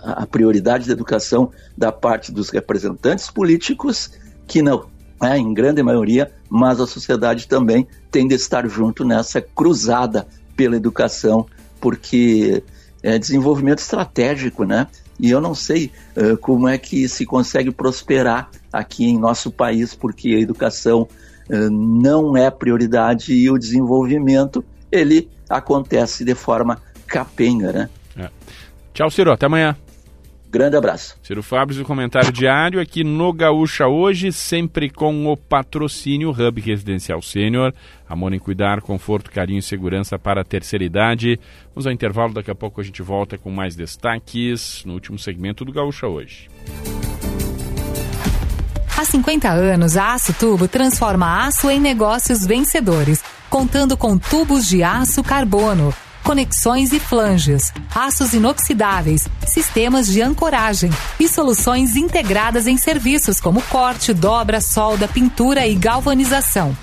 S19: a prioridade da educação da parte dos representantes políticos, que não, é, em grande maioria, mas a sociedade também tem de estar junto nessa cruzada pela educação, porque é desenvolvimento estratégico, né? E eu não sei uh, como é que se consegue prosperar aqui em nosso país, porque a educação uh, não é prioridade e o desenvolvimento ele acontece de forma capenga, né?
S2: É. Tchau, Ciro. Até amanhã.
S19: Grande abraço.
S2: Ciro Fábio, o comentário diário aqui no Gaúcha hoje, sempre com o patrocínio Hub Residencial Sênior. Amor em cuidar, conforto, carinho e segurança para a terceira idade. Vamos ao intervalo, daqui a pouco a gente volta com mais destaques no último segmento do Gaúcha hoje.
S7: Há 50 anos, a Aço Tubo transforma aço em negócios vencedores, contando com tubos de aço carbono conexões e flanges, aços inoxidáveis, sistemas de ancoragem e soluções integradas em serviços como corte, dobra, solda, pintura e galvanização.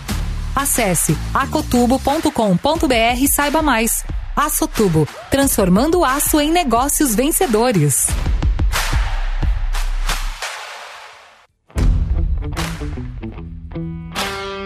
S7: Acesse acotubo.com.br e saiba mais. Açotubo, transformando o aço em negócios vencedores.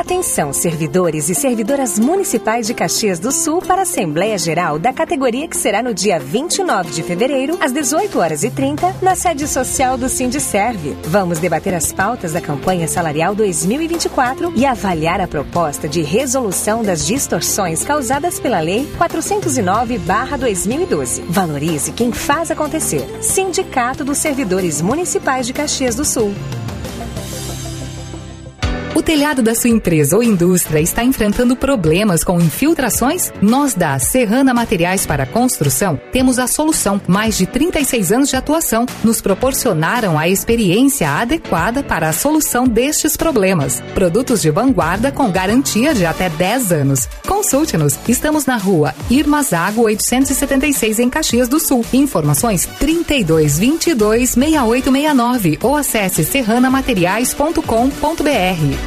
S12: Atenção, servidores e servidoras municipais de Caxias do Sul para a Assembleia Geral da categoria que será no dia 29 de fevereiro, às 18 horas e 30, na sede social do Sindicerve. Vamos debater as pautas da campanha salarial 2024 e avaliar a proposta de resolução das distorções causadas pela Lei 409/2012. Valorize quem faz acontecer. Sindicato dos Servidores Municipais de Caxias do Sul.
S7: O telhado da sua empresa ou indústria está enfrentando problemas com infiltrações? Nós da Serrana Materiais para Construção temos a solução. Mais de 36 anos de atuação nos proporcionaram a experiência adequada para a solução destes problemas. Produtos de vanguarda com garantia de até 10 anos. Consulte-nos. Estamos na rua Irmazago 876 em Caxias do Sul. Informações 32 22 6869 ou acesse serranamateriais.com.br.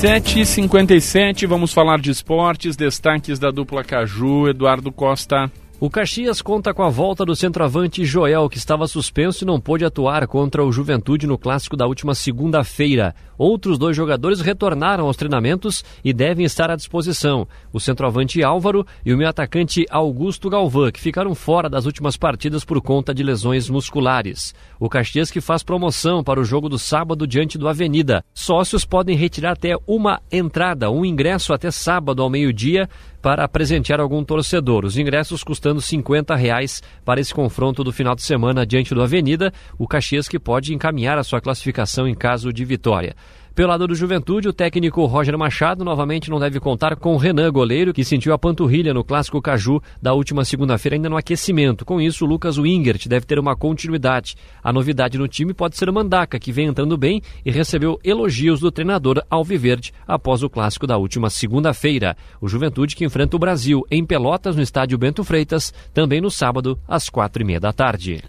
S2: 7h57, vamos falar de esportes, destaques da dupla Caju, Eduardo Costa.
S20: O Caxias conta com a volta do centroavante Joel, que estava suspenso e não pôde atuar contra o Juventude no clássico da última segunda-feira. Outros dois jogadores retornaram aos treinamentos e devem estar à disposição: o centroavante Álvaro e o meio atacante Augusto Galvão, que ficaram fora das últimas partidas por conta de lesões musculares. O Caxias que faz promoção para o jogo do sábado diante do Avenida. Sócios podem retirar até uma entrada, um ingresso até sábado ao meio-dia para presentear algum torcedor. Os ingressos custando 50 reais para esse confronto do final de semana diante do Avenida. O Caxias que pode encaminhar a sua classificação em caso de vitória. Pelo lado do Juventude, o técnico Roger Machado novamente não deve contar com Renan, goleiro, que sentiu a panturrilha no clássico Caju da última segunda-feira, ainda no aquecimento. Com isso, Lucas Wingert deve ter uma continuidade. A novidade no time pode ser o Mandaca, que vem entrando bem e recebeu elogios do treinador Alviverde após o clássico da última segunda-feira. O Juventude que enfrenta o Brasil em Pelotas, no estádio Bento Freitas, também no sábado, às quatro e meia da tarde.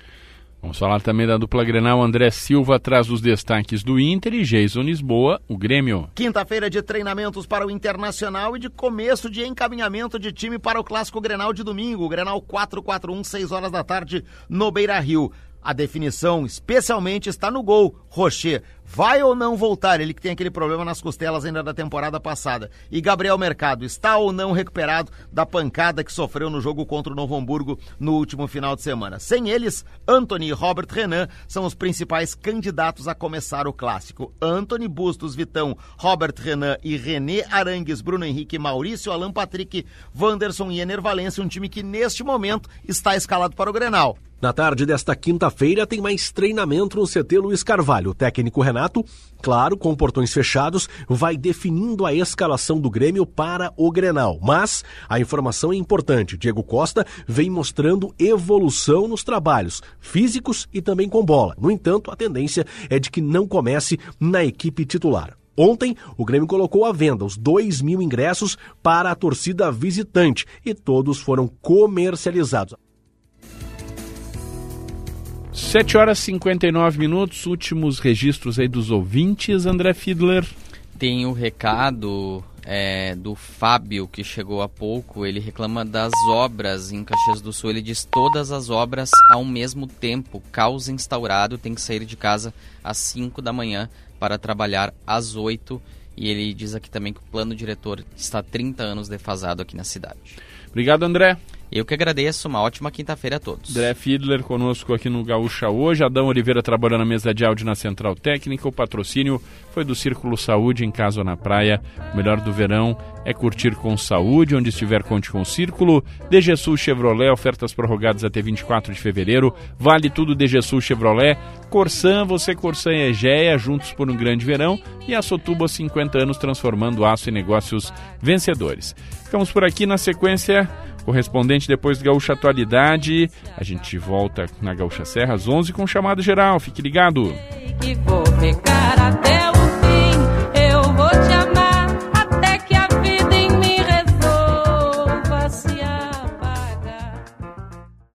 S2: Vamos falar também da dupla Grenal André Silva atrás dos destaques do Inter e Jason Lisboa, o Grêmio.
S21: Quinta-feira de treinamentos para o Internacional e de começo de encaminhamento de time para o Clássico Grenal de domingo, o Grenal 441, 6 horas da tarde no Beira-Rio. A definição, especialmente, está no gol. Rocher vai ou não voltar? Ele que tem aquele problema nas costelas ainda da temporada passada. E Gabriel Mercado está ou não recuperado da pancada que sofreu no jogo contra o Novo Hamburgo no último final de semana. Sem eles, Anthony e Robert Renan são os principais candidatos a começar o clássico. Anthony Bustos, Vitão, Robert Renan e René Arangues, Bruno Henrique, Maurício, Alan Patrick, Wanderson e Ener Valência, um time que neste momento está escalado para o Grenal.
S22: Na tarde desta quinta-feira tem mais treinamento no CT Luiz Carvalho. O técnico Renato, claro, com portões fechados, vai definindo a escalação do Grêmio para o Grenal. Mas a informação é importante. Diego Costa vem mostrando evolução nos trabalhos físicos e também com bola. No entanto, a tendência é de que não comece na equipe titular. Ontem, o Grêmio colocou à venda os 2 mil ingressos para a torcida visitante e todos foram comercializados.
S2: 7 horas e 59 minutos, últimos registros aí dos ouvintes, André Fiedler.
S3: Tem o recado é, do Fábio, que chegou há pouco. Ele reclama das obras em Caxias do Sul. Ele diz todas as obras ao mesmo tempo. Caos instaurado, tem que sair de casa às 5 da manhã para trabalhar às 8. E ele diz aqui também que o plano diretor está 30 anos defasado aqui na cidade.
S2: Obrigado, André.
S3: Eu que agradeço, uma ótima quinta-feira a todos.
S2: André Fiedler conosco aqui no Gaúcha hoje, Adão Oliveira trabalhando na mesa de áudio na Central Técnica, o patrocínio foi do Círculo Saúde em casa ou na praia. O melhor do verão é curtir com saúde, onde estiver conte com o Círculo. DG Sul Chevrolet, ofertas prorrogadas até 24 de fevereiro. Vale tudo DG Sul Chevrolet. Corsan, você Corsan e Egea, juntos por um grande verão. E a Sotuba, 50 anos transformando aço em negócios vencedores. Ficamos por aqui na sequência correspondente depois do Gaúcha Atualidade. A gente volta na Gaúcha Serra às 11 com chamado geral. Fique ligado.
S5: Que vou ficar até o